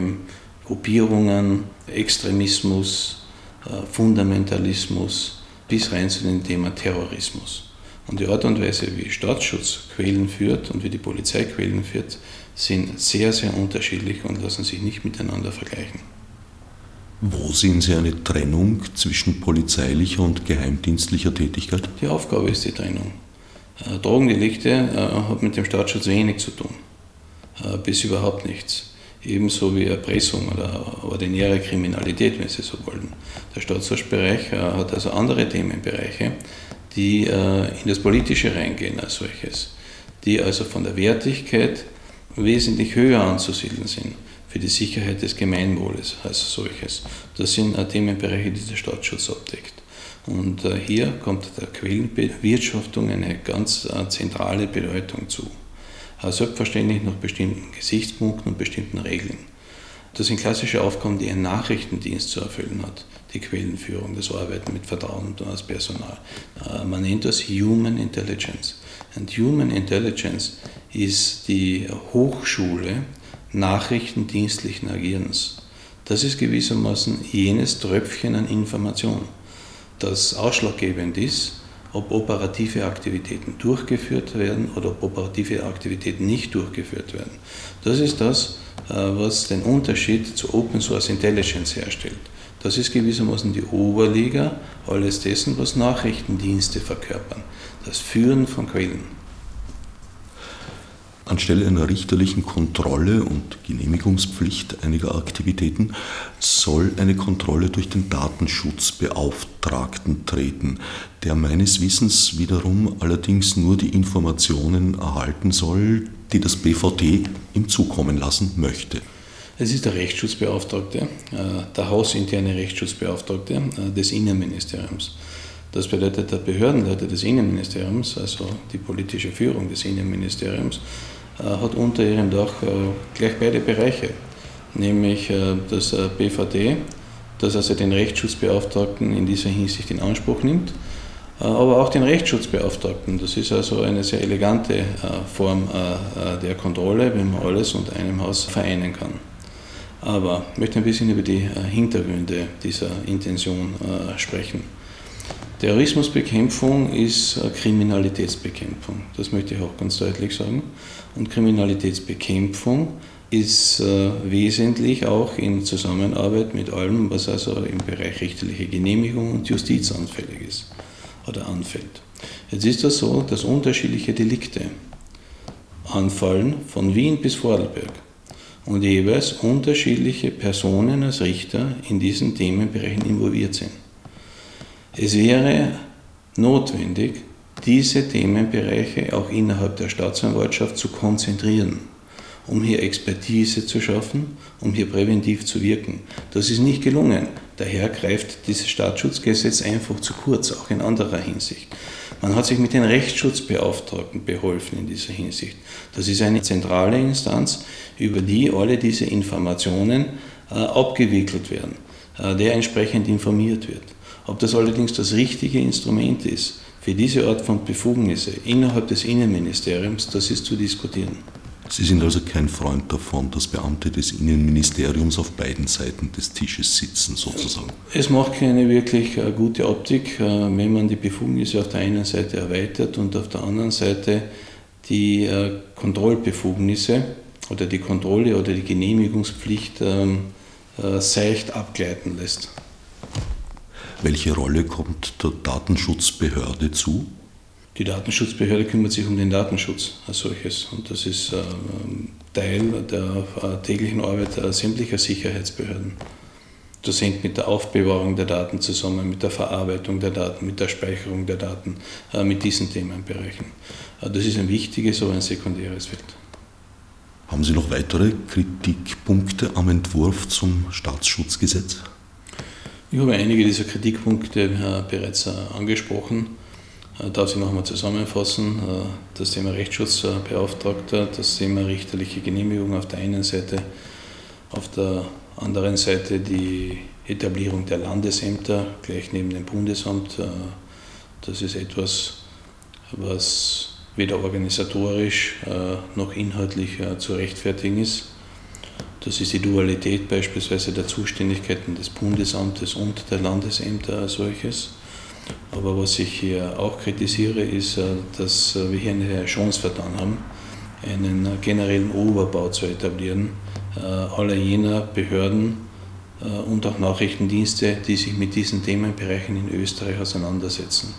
Gruppierungen, Extremismus, äh, Fundamentalismus bis rein zu dem Thema Terrorismus. Und die Art und Weise, wie Staatsschutz Quellen führt und wie die Polizei Quellen führt, sind sehr, sehr unterschiedlich und lassen sich nicht miteinander vergleichen. Wo sehen Sie eine Trennung zwischen polizeilicher und geheimdienstlicher Tätigkeit? Die Aufgabe ist die Trennung. Äh, Drogendelikte äh, hat mit dem Staatsschutz wenig zu tun, äh, bis überhaupt nichts. Ebenso wie Erpressung oder ordinäre Kriminalität, wenn Sie so wollen. Der Staatsschutzbereich hat also andere Themenbereiche, die in das Politische reingehen als solches, die also von der Wertigkeit wesentlich höher anzusiedeln sind für die Sicherheit des Gemeinwohles als solches. Das sind Themenbereiche, die der Staatsschutz abdeckt. Und äh, hier kommt der Quellenbewirtschaftung eine ganz äh, zentrale Bedeutung zu. Selbstverständlich nach bestimmten Gesichtspunkten und bestimmten Regeln. Das sind klassische Aufgaben, die ein Nachrichtendienst zu erfüllen hat. Die Quellenführung, das Arbeiten mit Vertrauen als Personal. Äh, man nennt das Human Intelligence. Und Human Intelligence ist die Hochschule nachrichtendienstlichen Agierens. Das ist gewissermaßen jenes Tröpfchen an Information, das ausschlaggebend ist, ob operative Aktivitäten durchgeführt werden oder ob operative Aktivitäten nicht durchgeführt werden. Das ist das, äh, was den Unterschied zu Open Source Intelligence herstellt. Das ist gewissermaßen die Oberliga alles dessen, was Nachrichtendienste verkörpern. Das Führen von Quellen. Anstelle einer richterlichen Kontrolle und Genehmigungspflicht einiger Aktivitäten soll eine Kontrolle durch den Datenschutzbeauftragten treten, der meines Wissens wiederum allerdings nur die Informationen erhalten soll, die das BVD ihm zukommen lassen möchte. Es ist der Rechtsschutzbeauftragte, äh, der hausinterne Rechtsschutzbeauftragte äh, des Innenministeriums. Das bedeutet, der Behördenleiter des Innenministeriums, also die politische Führung des Innenministeriums, hat unter ihrem Dach äh, gleich beide Bereiche, nämlich äh, das BVD, das also den Rechtsschutzbeauftragten in dieser Hinsicht in Anspruch nimmt, aber auch den Rechtsschutzbeauftragten. Das ist also eine sehr elegante Form der Kontrolle, wenn man alles unter einem Haus vereinen kann. Aber ich möchte ein bisschen über die Hintergründe dieser Intention sprechen. Terrorismusbekämpfung ist Kriminalitätsbekämpfung. Das möchte ich auch ganz deutlich sagen. Und Kriminalitätsbekämpfung ist äh, wesentlich auch in Zusammenarbeit mit allem, was also im Bereich richterliche Genehmigung und Justiz anfällig ist oder anfällt. Jetzt ist das so, dass unterschiedliche Delikte anfallen von Wien bis Vorarlberg und jeweils unterschiedliche Personen als Richter in diesen Themenbereichen involviert sind. Es wäre notwendig, diese Themenbereiche auch innerhalb der Staatsanwaltschaft zu konzentrieren, um hier Expertise zu schaffen, um hier präventiv zu wirken. Das ist nicht gelungen. Daher greift dieses Staatsschutzgesetz einfach zu kurz, auch in anderer Hinsicht. Man hat sich mit den Rechtsschutzbeauftragten beholfen in dieser Hinsicht. Das ist eine zentrale Instanz, über die alle diese Informationen äh, abgewickelt werden, äh, der entsprechend informiert wird. Ob das allerdings das richtige Instrument ist für diese Art von Befugnisse innerhalb des Innenministeriums, das ist zu diskutieren. Sie sind also kein Freund davon, dass Beamte des Innenministeriums auf beiden Seiten des Tisches sitzen, sozusagen. Es macht keine wirklich äh, gute Optik, äh, wenn man die Befugnisse auf der einen Seite erweitert und auf der anderen Seite die äh, Kontrollbefugnisse oder die Kontrolle oder die Genehmigungspflicht ähm, seicht abgleiten lässt. Welche Rolle kommt der Datenschutzbehörde zu? Die Datenschutzbehörde kümmert sich um den Datenschutz als solches und das ist äh, Teil der äh, täglichen Arbeit sämtlicher Sicherheitsbehörden. Das hängt mit der Aufbewahrung der Daten zusammen, mit der Verarbeitung der Daten, mit der Speicherung der Daten, äh, mit diesen Themenbereichen. Das ist ein wichtiges, aber ein sekundäres Feld. Haben Sie noch weitere Kritikpunkte am Entwurf zum Staatsschutzgesetz? Ich habe einige dieser Kritikpunkte äh, bereits äh, angesprochen. Ich äh, darf sie nochmal zusammenfassen. Das Thema Rechtsschutzbeauftragter, das Thema richterliche Genehmigung auf der einen Seite, auf der anderen Seite die Etablierung der Landesämter gleich neben dem Bundesamt. Das ist etwas, was weder organisatorisch noch inhaltlich zu rechtfertigen ist. Das ist die Dualität beispielsweise der Zuständigkeiten des Bundesamtes und der Landesämter als solches. Aber was ich hier auch kritisiere, ist, äh, dass wir hier eine Chance vertan haben, einen generellen Oberbau zu etablieren, äh, aller jener Behörden äh, und auch Nachrichtendienste, die sich mit diesen Themenbereichen in Österreich auseinandersetzen.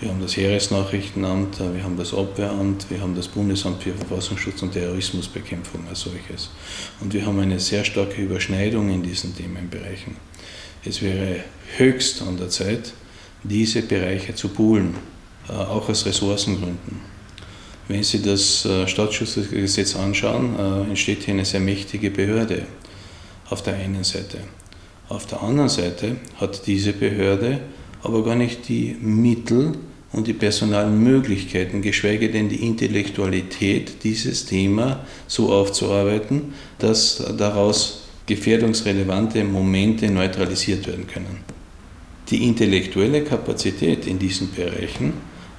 Wir haben das Heeresnachrichtenamt, wir haben das Abwehramt, wir haben das Bundesamt für Verfassungsschutz und Terrorismusbekämpfung als solches. Und wir haben eine sehr starke Überschneidung in diesen Themenbereichen. Es wäre höchst an der Zeit, diese Bereiche zu poolen, äh, auch aus Ressourcengründen. Wenn Sie das äh, Staatsschutzgesetz anschauen, äh, entsteht hier eine sehr mächtige Behörde auf der einen Seite. Auf der anderen Seite hat diese Behörde aber gar nicht die Mittel und die personalen Möglichkeiten, geschweige denn die Intellektualität, dieses Thema so aufzuarbeiten, dass daraus gefährdungsrelevante Momente neutralisiert werden können. Die intellektuelle Kapazität in diesen Bereichen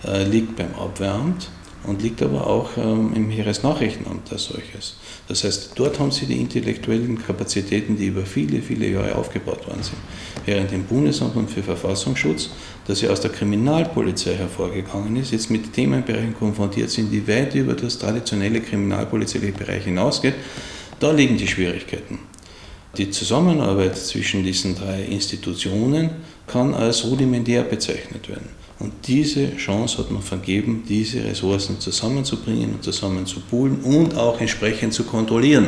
äh, liegt beim Abwehramt und liegt aber auch ähm, im Heeresnachrichtenamt als solches. Das heißt, dort haben sie die intellektuellen Kapazitäten, die über viele, viele Jahre aufgebaut worden sind. Während im Bundesamt für Verfassungsschutz, das ja aus der Kriminalpolizei hervorgegangen ist, jetzt mit Themenbereichen konfrontiert sind, die weit über das traditionelle kriminalpolizeiliche Bereich hinausgeht, da liegen die Schwierigkeiten. Die Zusammenarbeit zwischen diesen drei Institutionen kann als rudimentär bezeichnet werden. Und diese Chance hat man vergeben, diese Ressourcen zusammenzubringen und zusammen zu poolen und auch entsprechend zu kontrollieren.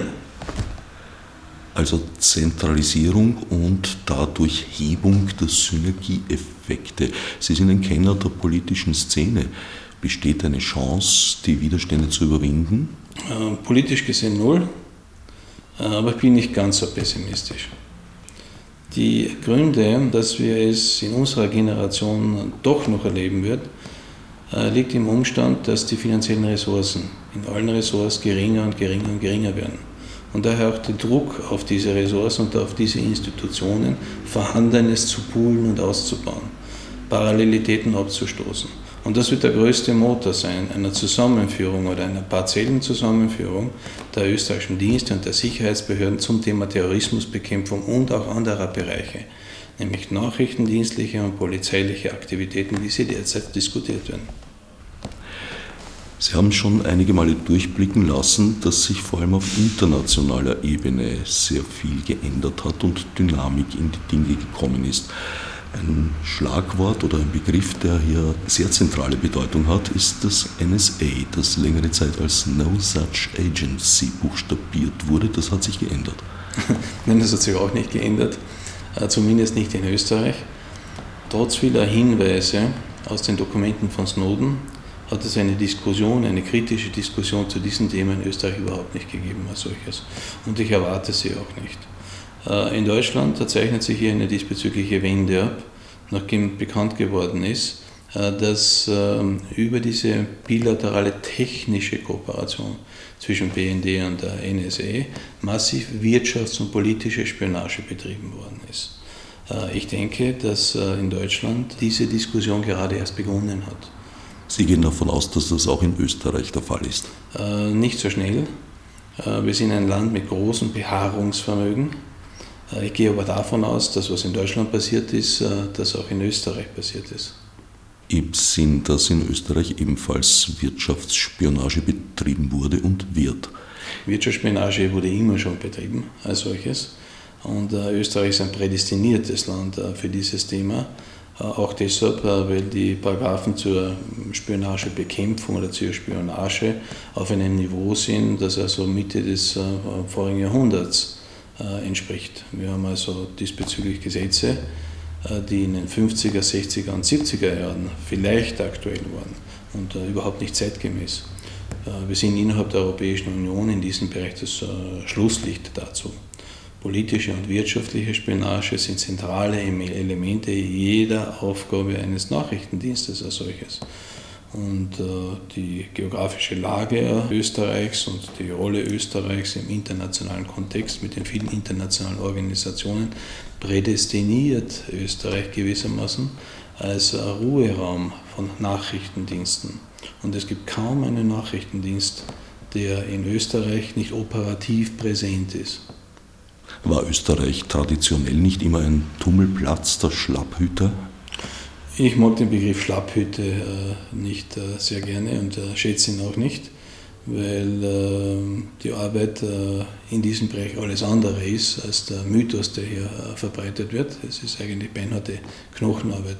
Also Zentralisierung und dadurch Hebung der Synergieeffekte. Sie sind ein Kenner der politischen Szene. Besteht eine Chance, die Widerstände zu überwinden? Äh, politisch gesehen null, äh, aber ich bin nicht ganz so pessimistisch. Die Gründe, dass wir es in unserer Generation doch noch erleben wird, äh, liegt im Umstand, dass die finanziellen Ressourcen in allen Ressorts geringer und geringer und geringer werden. Und daher auch der Druck auf diese Ressourcen und auf diese Institutionen, Vorhandenes zu poolen und auszubauen, Parallelitäten abzustoßen. Und das wird der größte Motor sein einer Zusammenführung oder einer partiellen Zusammenführung der österreichischen Dienste und der Sicherheitsbehörden zum Thema Terrorismusbekämpfung und auch anderer Bereiche, nämlich nachrichtendienstliche und polizeiliche Aktivitäten, wie sie derzeit diskutiert werden. Sie haben schon einige Male durchblicken lassen, dass sich vor allem auf internationaler Ebene sehr viel geändert hat und Dynamik in die Dinge gekommen ist. Ein Schlagwort oder ein Begriff, der hier sehr zentrale Bedeutung hat, ist das NSA, das längere Zeit als No Such Agency buchstabiert wurde. Das hat sich geändert. Nein, das hat sich auch nicht geändert, äh, zumindest nicht in Österreich. Trotz vieler Hinweise aus den Dokumenten von Snowden hat es eine Diskussion, eine kritische Diskussion zu diesen Themen in Österreich überhaupt nicht gegeben als solches. Und ich erwarte sie auch nicht. Äh, in Deutschland zeichnet sich hier eine diesbezügliche Wende ab, nachdem bekannt geworden ist, äh, dass ähm, über diese bilaterale technische Kooperation zwischen BND und der NSA massiv wirtschafts- und politische Spionage betrieben worden ist. Äh, ich denke, dass in Deutschland diese Diskussion gerade erst begonnen hat. Sie gehen davon aus, dass das auch in Österreich der Fall ist? Nicht so schnell. Wir sind ein Land mit großem Beharrungsvermögen. Äh, ich gehe aber davon aus, dass was in Deutschland passiert ist, äh, dass auch in Österreich passiert ist. Im Sinn, dass in Österreich ebenfalls Wirtschaftsspionage betrieben wurde und wird. Wirtschaftsspionage wurde immer schon betrieben als solches. Und äh, Österreich ist ein prädestiniertes Land für dieses Thema. Auch deshalb, weil die Paragraphen zur Spionagebekämpfung oder zur Spionage auf einem Niveau sind, das also Mitte des vorigen Jahrhunderts entspricht. Wir haben also diesbezüglich Gesetze, äh, die in den 50er, 60er und 70er Jahren vielleicht aktuell waren und äh, überhaupt nicht zeitgemäß. Wir sind innerhalb der Europäischen Union in diesem Bereich das Schlusslicht dazu. Politische und wirtschaftliche Spionage sind zentrale Elemente jeder Aufgabe eines Nachrichtendienstes als solches. Und äh, die geografische Lage Österreichs und die Rolle Österreichs im internationalen Kontext mit den vielen internationalen Organisationen prädestiniert Österreich gewissermaßen als Ruheraum von Nachrichtendiensten. Und es gibt kaum einen Nachrichtendienst, der in Österreich nicht operativ präsent ist. War Österreich traditionell nicht immer ein Tummelplatz der Schlapphüter? Ich mag den Begriff Schlapphütte äh, nicht äh, sehr gerne und äh, schätze ihn auch nicht, weil äh, die Arbeit in diesem Bereich alles andere ist als der Mythos, der hier verbreitet wird. Es ist eigentlich beinharte Knochenarbeit.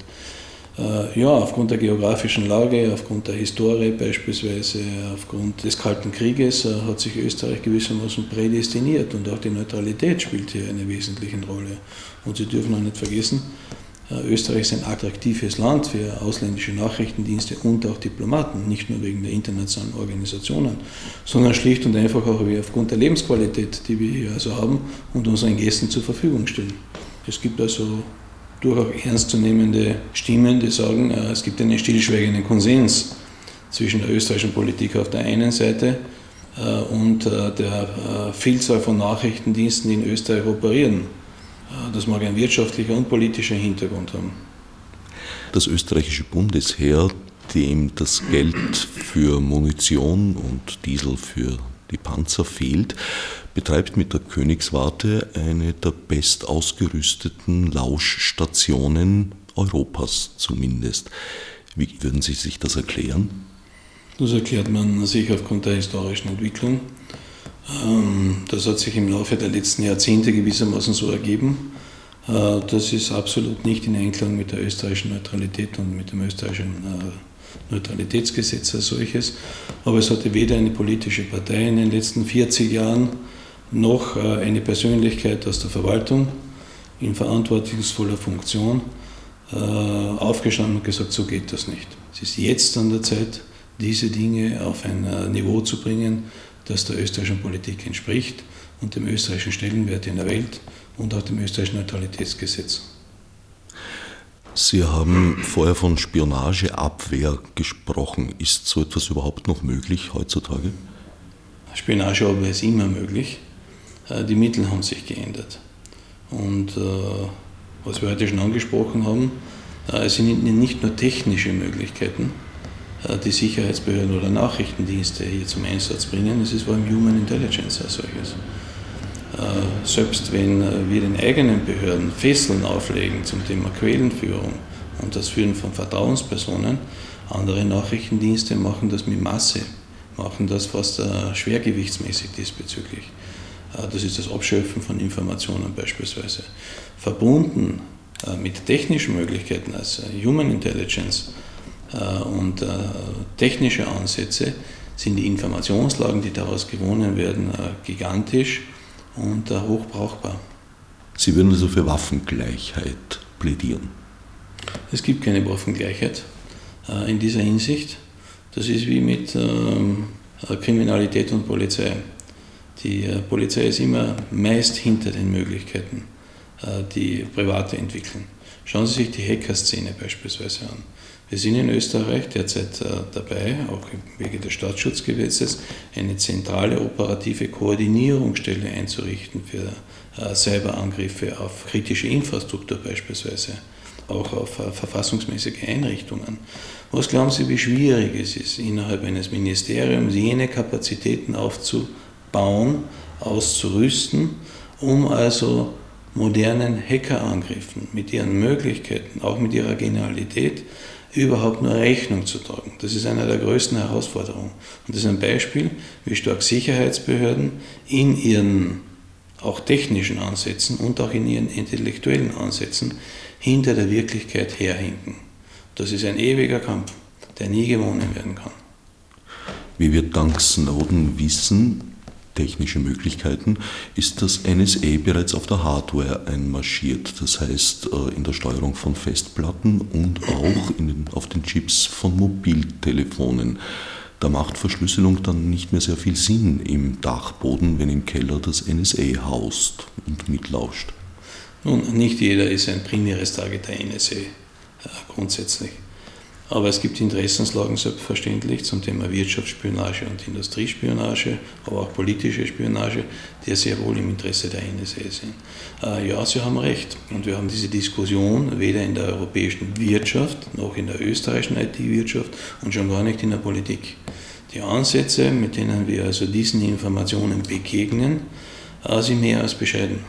Ja, aufgrund der geografischen Lage, aufgrund der Historie beispielsweise, aufgrund des Kalten Krieges hat sich Österreich gewissermaßen prädestiniert und auch die Neutralität spielt hier eine wesentliche Rolle. Und Sie dürfen auch nicht vergessen, Österreich ist ein attraktives Land für ausländische Nachrichtendienste und auch Diplomaten, nicht nur wegen der internationalen Organisationen, sondern schlicht und einfach auch aufgrund der Lebensqualität, die wir hier also haben und unseren Gästen zur Verfügung stellen. Es gibt also durchaus ernstzunehmende Stimmen, die sagen, äh, es gibt einen stillschweigenden Konsens zwischen der österreichischen Politik auf der einen Seite und der Vielzahl von Nachrichtendiensten, die in Österreich operieren. Das mag ein wirtschaftlicher und politischer Hintergrund haben. Das österreichische Bundesheer, dem das Geld für Munition und Diesel für die Panzer fehlt, betreibt mit der Königswarte eine der bestausgerüsteten Lauschstationen Europas zumindest. Wie würden Sie sich das erklären? Das erklärt man sich aufgrund der historischen Entwicklung. Ähm, das hat sich im Laufe der letzten Jahrzehnte gewissermaßen so ergeben. Äh, das ist absolut nicht in Einklang mit der österreichischen Neutralität und mit dem österreichischen äh, Neutralitätsgesetz als solches. Aber es hatte weder eine politische Partei in den letzten 40 Jahren noch äh, eine Persönlichkeit aus der Verwaltung in verantwortungsvoller Funktion aufgestanden und gesagt, so geht das nicht. Es ist jetzt an der Zeit, diese Dinge auf ein Niveau zu bringen, das der österreichischen Politik entspricht und dem österreichischen Stellenwert in der Welt und auch dem österreichischen Neutralitätsgesetz. Sie haben vorher von Spionageabwehr gesprochen. Ist so etwas überhaupt noch möglich heutzutage? Spionageabwehr ist immer möglich. Äh, die Mittel haben sich geändert. Und äh, was wir heute schon angesprochen haben, äh, es sind nicht nur technische Möglichkeiten, die Sicherheitsbehörden oder Nachrichtendienste hier zum Einsatz bringen, es ist vor allem Human Intelligence als solches. Äh, selbst wenn äh, wir den eigenen Behörden Fesseln auflegen zum Thema Quellenführung und das Führen von Vertrauenspersonen, andere Nachrichtendienste machen das mit Masse, machen das fast äh, schwergewichtsmäßig diesbezüglich. Das ist das Abschöpfen von Informationen beispielsweise. Verbunden mit technischen Möglichkeiten als Human Intelligence und technische Ansätze sind die Informationslagen, die daraus gewonnen werden, gigantisch und äh, hoch brauchbar. Sie würden also für Waffengleichheit plädieren? Es gibt keine Waffengleichheit äh, in dieser Hinsicht. Das ist wie mit ähm, äh, Kriminalität und Polizei. Die Polizei ist immer meist hinter den Möglichkeiten, die Private entwickeln. Schauen Sie sich die Hackerszene beispielsweise an. Wir sind in Österreich derzeit äh, dabei, auch im Wege des Staatsschutzgesetzes, eine zentrale operative Koordinierungsstelle einzurichten für äh, Cyberangriffe auf kritische Infrastruktur beispielsweise, auch auf äh, verfassungsmäßige Einrichtungen. Was glauben Sie, wie schwierig es ist, innerhalb eines Ministeriums jene Kapazitäten aufzubauen, auszurüsten, um also modernen Hackerangriffen mit ihren Möglichkeiten, auch mit ihrer Genialität, überhaupt nur Rechnung zu tragen. Das ist eine der größten Herausforderungen. Und das ist ein Beispiel, wie stark Sicherheitsbehörden in ihren auch technischen Ansätzen und auch in ihren intellektuellen Ansätzen hinter der Wirklichkeit herhinken. Das ist ein ewiger Kampf, der nie gewonnen werden kann. Wie wir dank Snowden wissen, technische Möglichkeiten, ist das NSA bereits auf der Hardware einmarschiert, das heißt äh, in der Steuerung von Festplatten und auch den, auf den Chips von Mobiltelefonen. Da macht Verschlüsselung dann nicht mehr sehr viel Sinn im Dachboden, wenn im Keller das NSA haust und mitlauscht. Nun, nicht jeder ist ein primäres Target der NSA, äh, grundsätzlich. Aber es gibt Interessenslagen selbstverständlich zum Thema Wirtschaftsspionage und Industriespionage, aber auch politische Spionage, die sehr wohl im Interesse der NSA sind. Äh, ja, Sie haben recht. Und wir haben diese Diskussion weder in der europäischen Wirtschaft noch in der österreichischen IT-Wirtschaft und schon gar nicht in der Politik. Die Ansätze, mit denen wir also diesen Informationen begegnen, äh, sind mehr als bescheiden.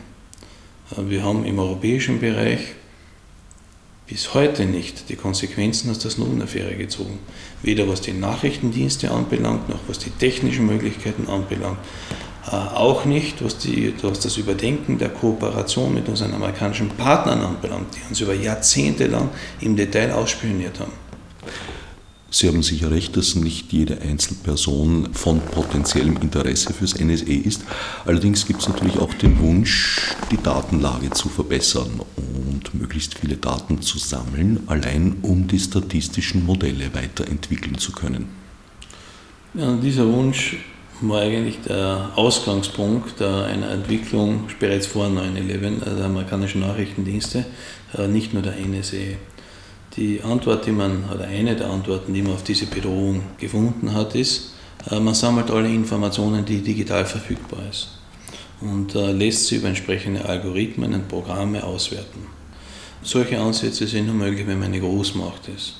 Äh, wir haben im europäischen Bereich bis heute nicht die Konsequenzen aus der Snowden-Affäre gezogen. Weder was die Nachrichtendienste anbelangt, noch was die technischen Möglichkeiten anbelangt. Äh, auch nicht, was, die, was das Überdenken der Kooperation mit unseren amerikanischen Partnern anbelangt, die uns über Jahrzehnte lang im Detail ausspioniert haben. Sie haben sicher recht, dass nicht jede Einzelperson von potenziellem Interesse fürs NSE ist. Allerdings gibt es natürlich auch den Wunsch, die Datenlage zu verbessern und möglichst viele Daten zu sammeln, allein um die statistischen Modelle weiterentwickeln zu können. Ja, dieser Wunsch war eigentlich der Ausgangspunkt einer Entwicklung bereits vor 9-11 der amerikanischen Nachrichtendienste, äh, nicht nur der NSA. Die Antwort, die man, oder eine der Antworten, die man auf diese Bedrohung gefunden hat, ist, Äh, man sammelt alle Informationen, die digital verfügbar ist und äh, lässt sie über entsprechende Algorithmen und Programme auswerten. Solche Ansätze sind nur möglich, wenn man eine Großmacht ist.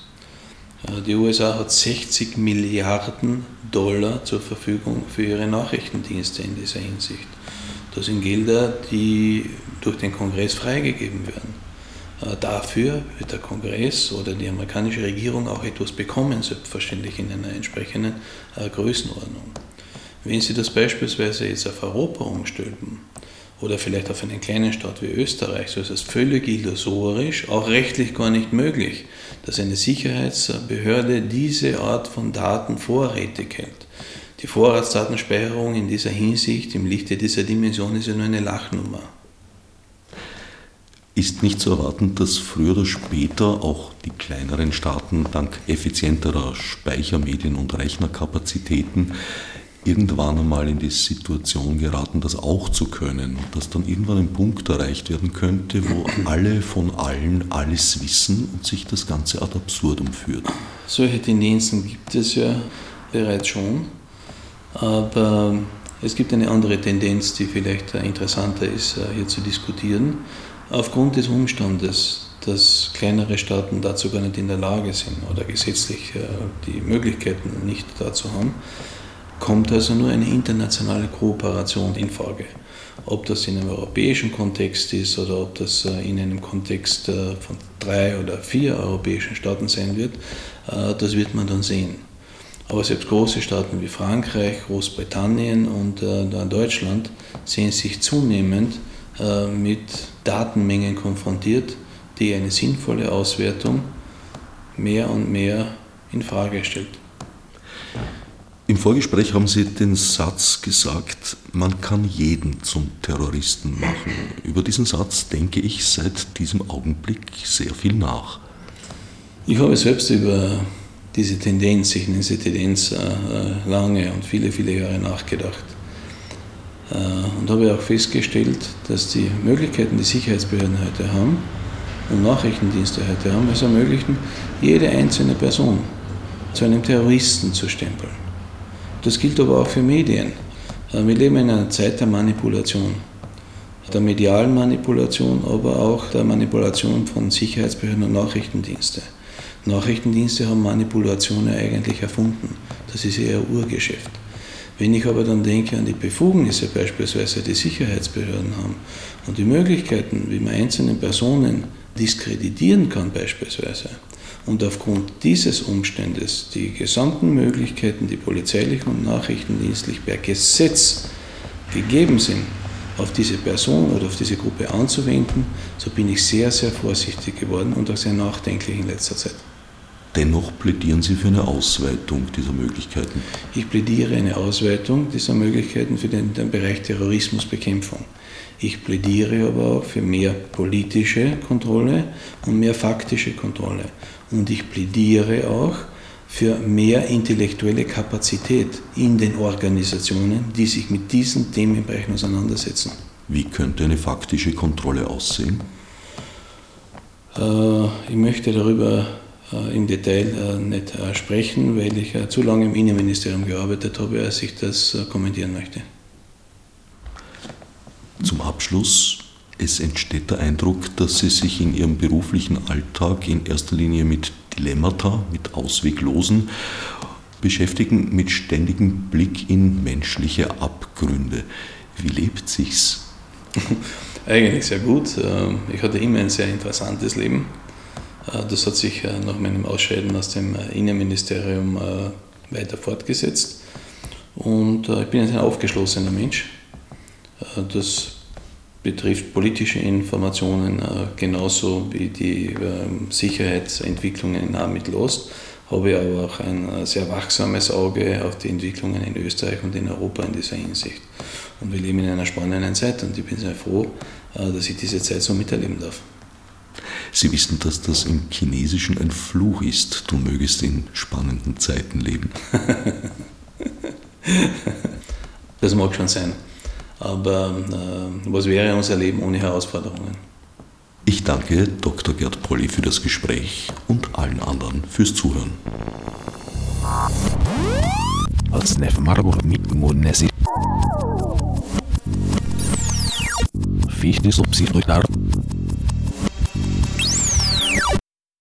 Äh, die USA hat 60 Milliarden Dollar zur Verfügung für ihre Nachrichtendienste in dieser Hinsicht. Das sind Gelder, die durch den Kongress freigegeben werden. Äh, dafür wird der Kongress oder die amerikanische Regierung auch etwas bekommen, selbstverständlich in einer entsprechenden äh, Größenordnung. Wenn Sie das beispielsweise jetzt auf Europa umstülpen oder vielleicht auf einen kleinen Staat wie Österreich, so ist es völlig illusorisch, auch rechtlich gar nicht möglich, dass eine Sicherheitsbehörde diese Art von Daten vorrätig hält. Die Vorratsdatenspeicherung in dieser Hinsicht im Lichte dieser Dimension ist ja nur eine Lachnummer. Ist nicht zu erwarten, dass früher oder später auch die kleineren Staaten dank effizienterer Speichermedien und Rechnerkapazitäten irgendwann einmal in die Situation geraten, das auch zu können, dass dann irgendwann ein Punkt erreicht werden könnte, wo alle von allen alles wissen und sich das Ganze ad absurdum führt. Solche Tendenzen gibt es ja bereits schon, aber es gibt eine andere Tendenz, die vielleicht interessanter ist, hier zu diskutieren aufgrund des Umstandes, dass kleinere Staaten dazu gar nicht in der Lage sind oder gesetzlich äh, die Möglichkeiten nicht dazu haben, kommt also nur eine internationale Kooperation in Frage. Ob das in einem europäischen Kontext ist oder ob das äh, in einem Kontext äh, von drei oder vier europäischen Staaten sein wird, das wird man dann sehen. Aber selbst große Staaten wie Frankreich, Großbritannien und Deutschland sehen sich zunehmend äh, mit Datenmengen konfrontiert, die eine sinnvolle Auswertung mehr und mehr in Frage stellt. Im Vorgespräch haben Sie den Satz gesagt, man kann jeden zum Terroristen machen. Über diesen Satz denke ich seit diesem Augenblick sehr viel nach. Ich habe selbst über diese Tendenz, ich nenne sie Tendenz, äh, äh, lange und viele, viele Jahre nachgedacht. Äh, und habe auch festgestellt, dass die Möglichkeiten, die Sicherheitsbehörden heute haben und Nachrichtendienste heute haben, es ermöglichen, jede einzelne Person zu einem Terroristen zu stempeln. Das gilt aber auch für Medien. Äh, wir leben in einer Zeit der Manipulation, der medialen Manipulation, aber auch der Manipulation von Sicherheitsbehörden und Nachrichtendienste. Nachrichtendienste haben Manipulation ja eigentlich erfunden. Das ist ihr Urgeschäft. Wenn ich aber dann denke an die Befugnisse beispielsweise, die Sicherheitsbehörden haben und die Möglichkeiten, wie man einzelne Personen diskreditieren kann beispielsweise, und aufgrund dieses Umstandes die gesamten Möglichkeiten, die polizeilich und nachrichtendienstlich per Gesetz gegeben sind, auf diese Person oder auf diese Gruppe anzuwenden, so bin ich sehr, sehr vorsichtig geworden und auch sehr nachdenklich in letzter Zeit. Dennoch plädieren Sie für eine Ausweitung dieser Möglichkeiten. Ich plädiere eine Ausweitung dieser Möglichkeiten für den, den Bereich Terrorismusbekämpfung. Ich plädiere aber auch für mehr politische Kontrolle und mehr faktische Kontrolle. Und ich plädiere auch für mehr intellektuelle Kapazität in den Organisationen, die sich mit diesen Themenbereichen auseinandersetzen. Wie könnte eine faktische Kontrolle aussehen? Äh, ich möchte darüber im Detail äh, nicht äh, sprechen, weil ich zu lange im Innenministerium gearbeitet habe, als ich das kommentieren möchte. Zum Abschluss, es entsteht der Eindruck, dass Sie sich in Ihrem beruflichen Alltag in erster Linie mit Dilemmata, mit Ausweglosen beschäftigen, mit ständigem Blick in menschliche Abgründe. Wie lebt sich's? Eigentlich sehr gut. Ich hatte immer ein sehr interessantes Leben. Äh, das hat sich äh, nach meinem Ausscheiden aus dem äh, Innenministerium weiter fortgesetzt. Und ich bin ein aufgeschlossener Mensch. Das betrifft politische Informationen genauso wie die ähm, Sicherheitsentwicklungen in Mittelost. Habe aber auch ein sehr wachsames Auge auf die Entwicklungen in Österreich und in Europa in dieser Hinsicht. Und wir leben in einer spannenden Zeit und ich bin sehr froh, dass ich diese Zeit so miterleben darf. Sie wissen, dass das im Chinesischen ein Fluch ist. Du mögest in spannenden Zeiten leben. das mag schon sein. Aber äh, was wäre unser Leben ohne Herausforderungen? Ich danke Dr. Gerd Polly für das Gespräch und allen anderen fürs Zuhören. Snef Margur Mikmunesi. Fichte subsidiar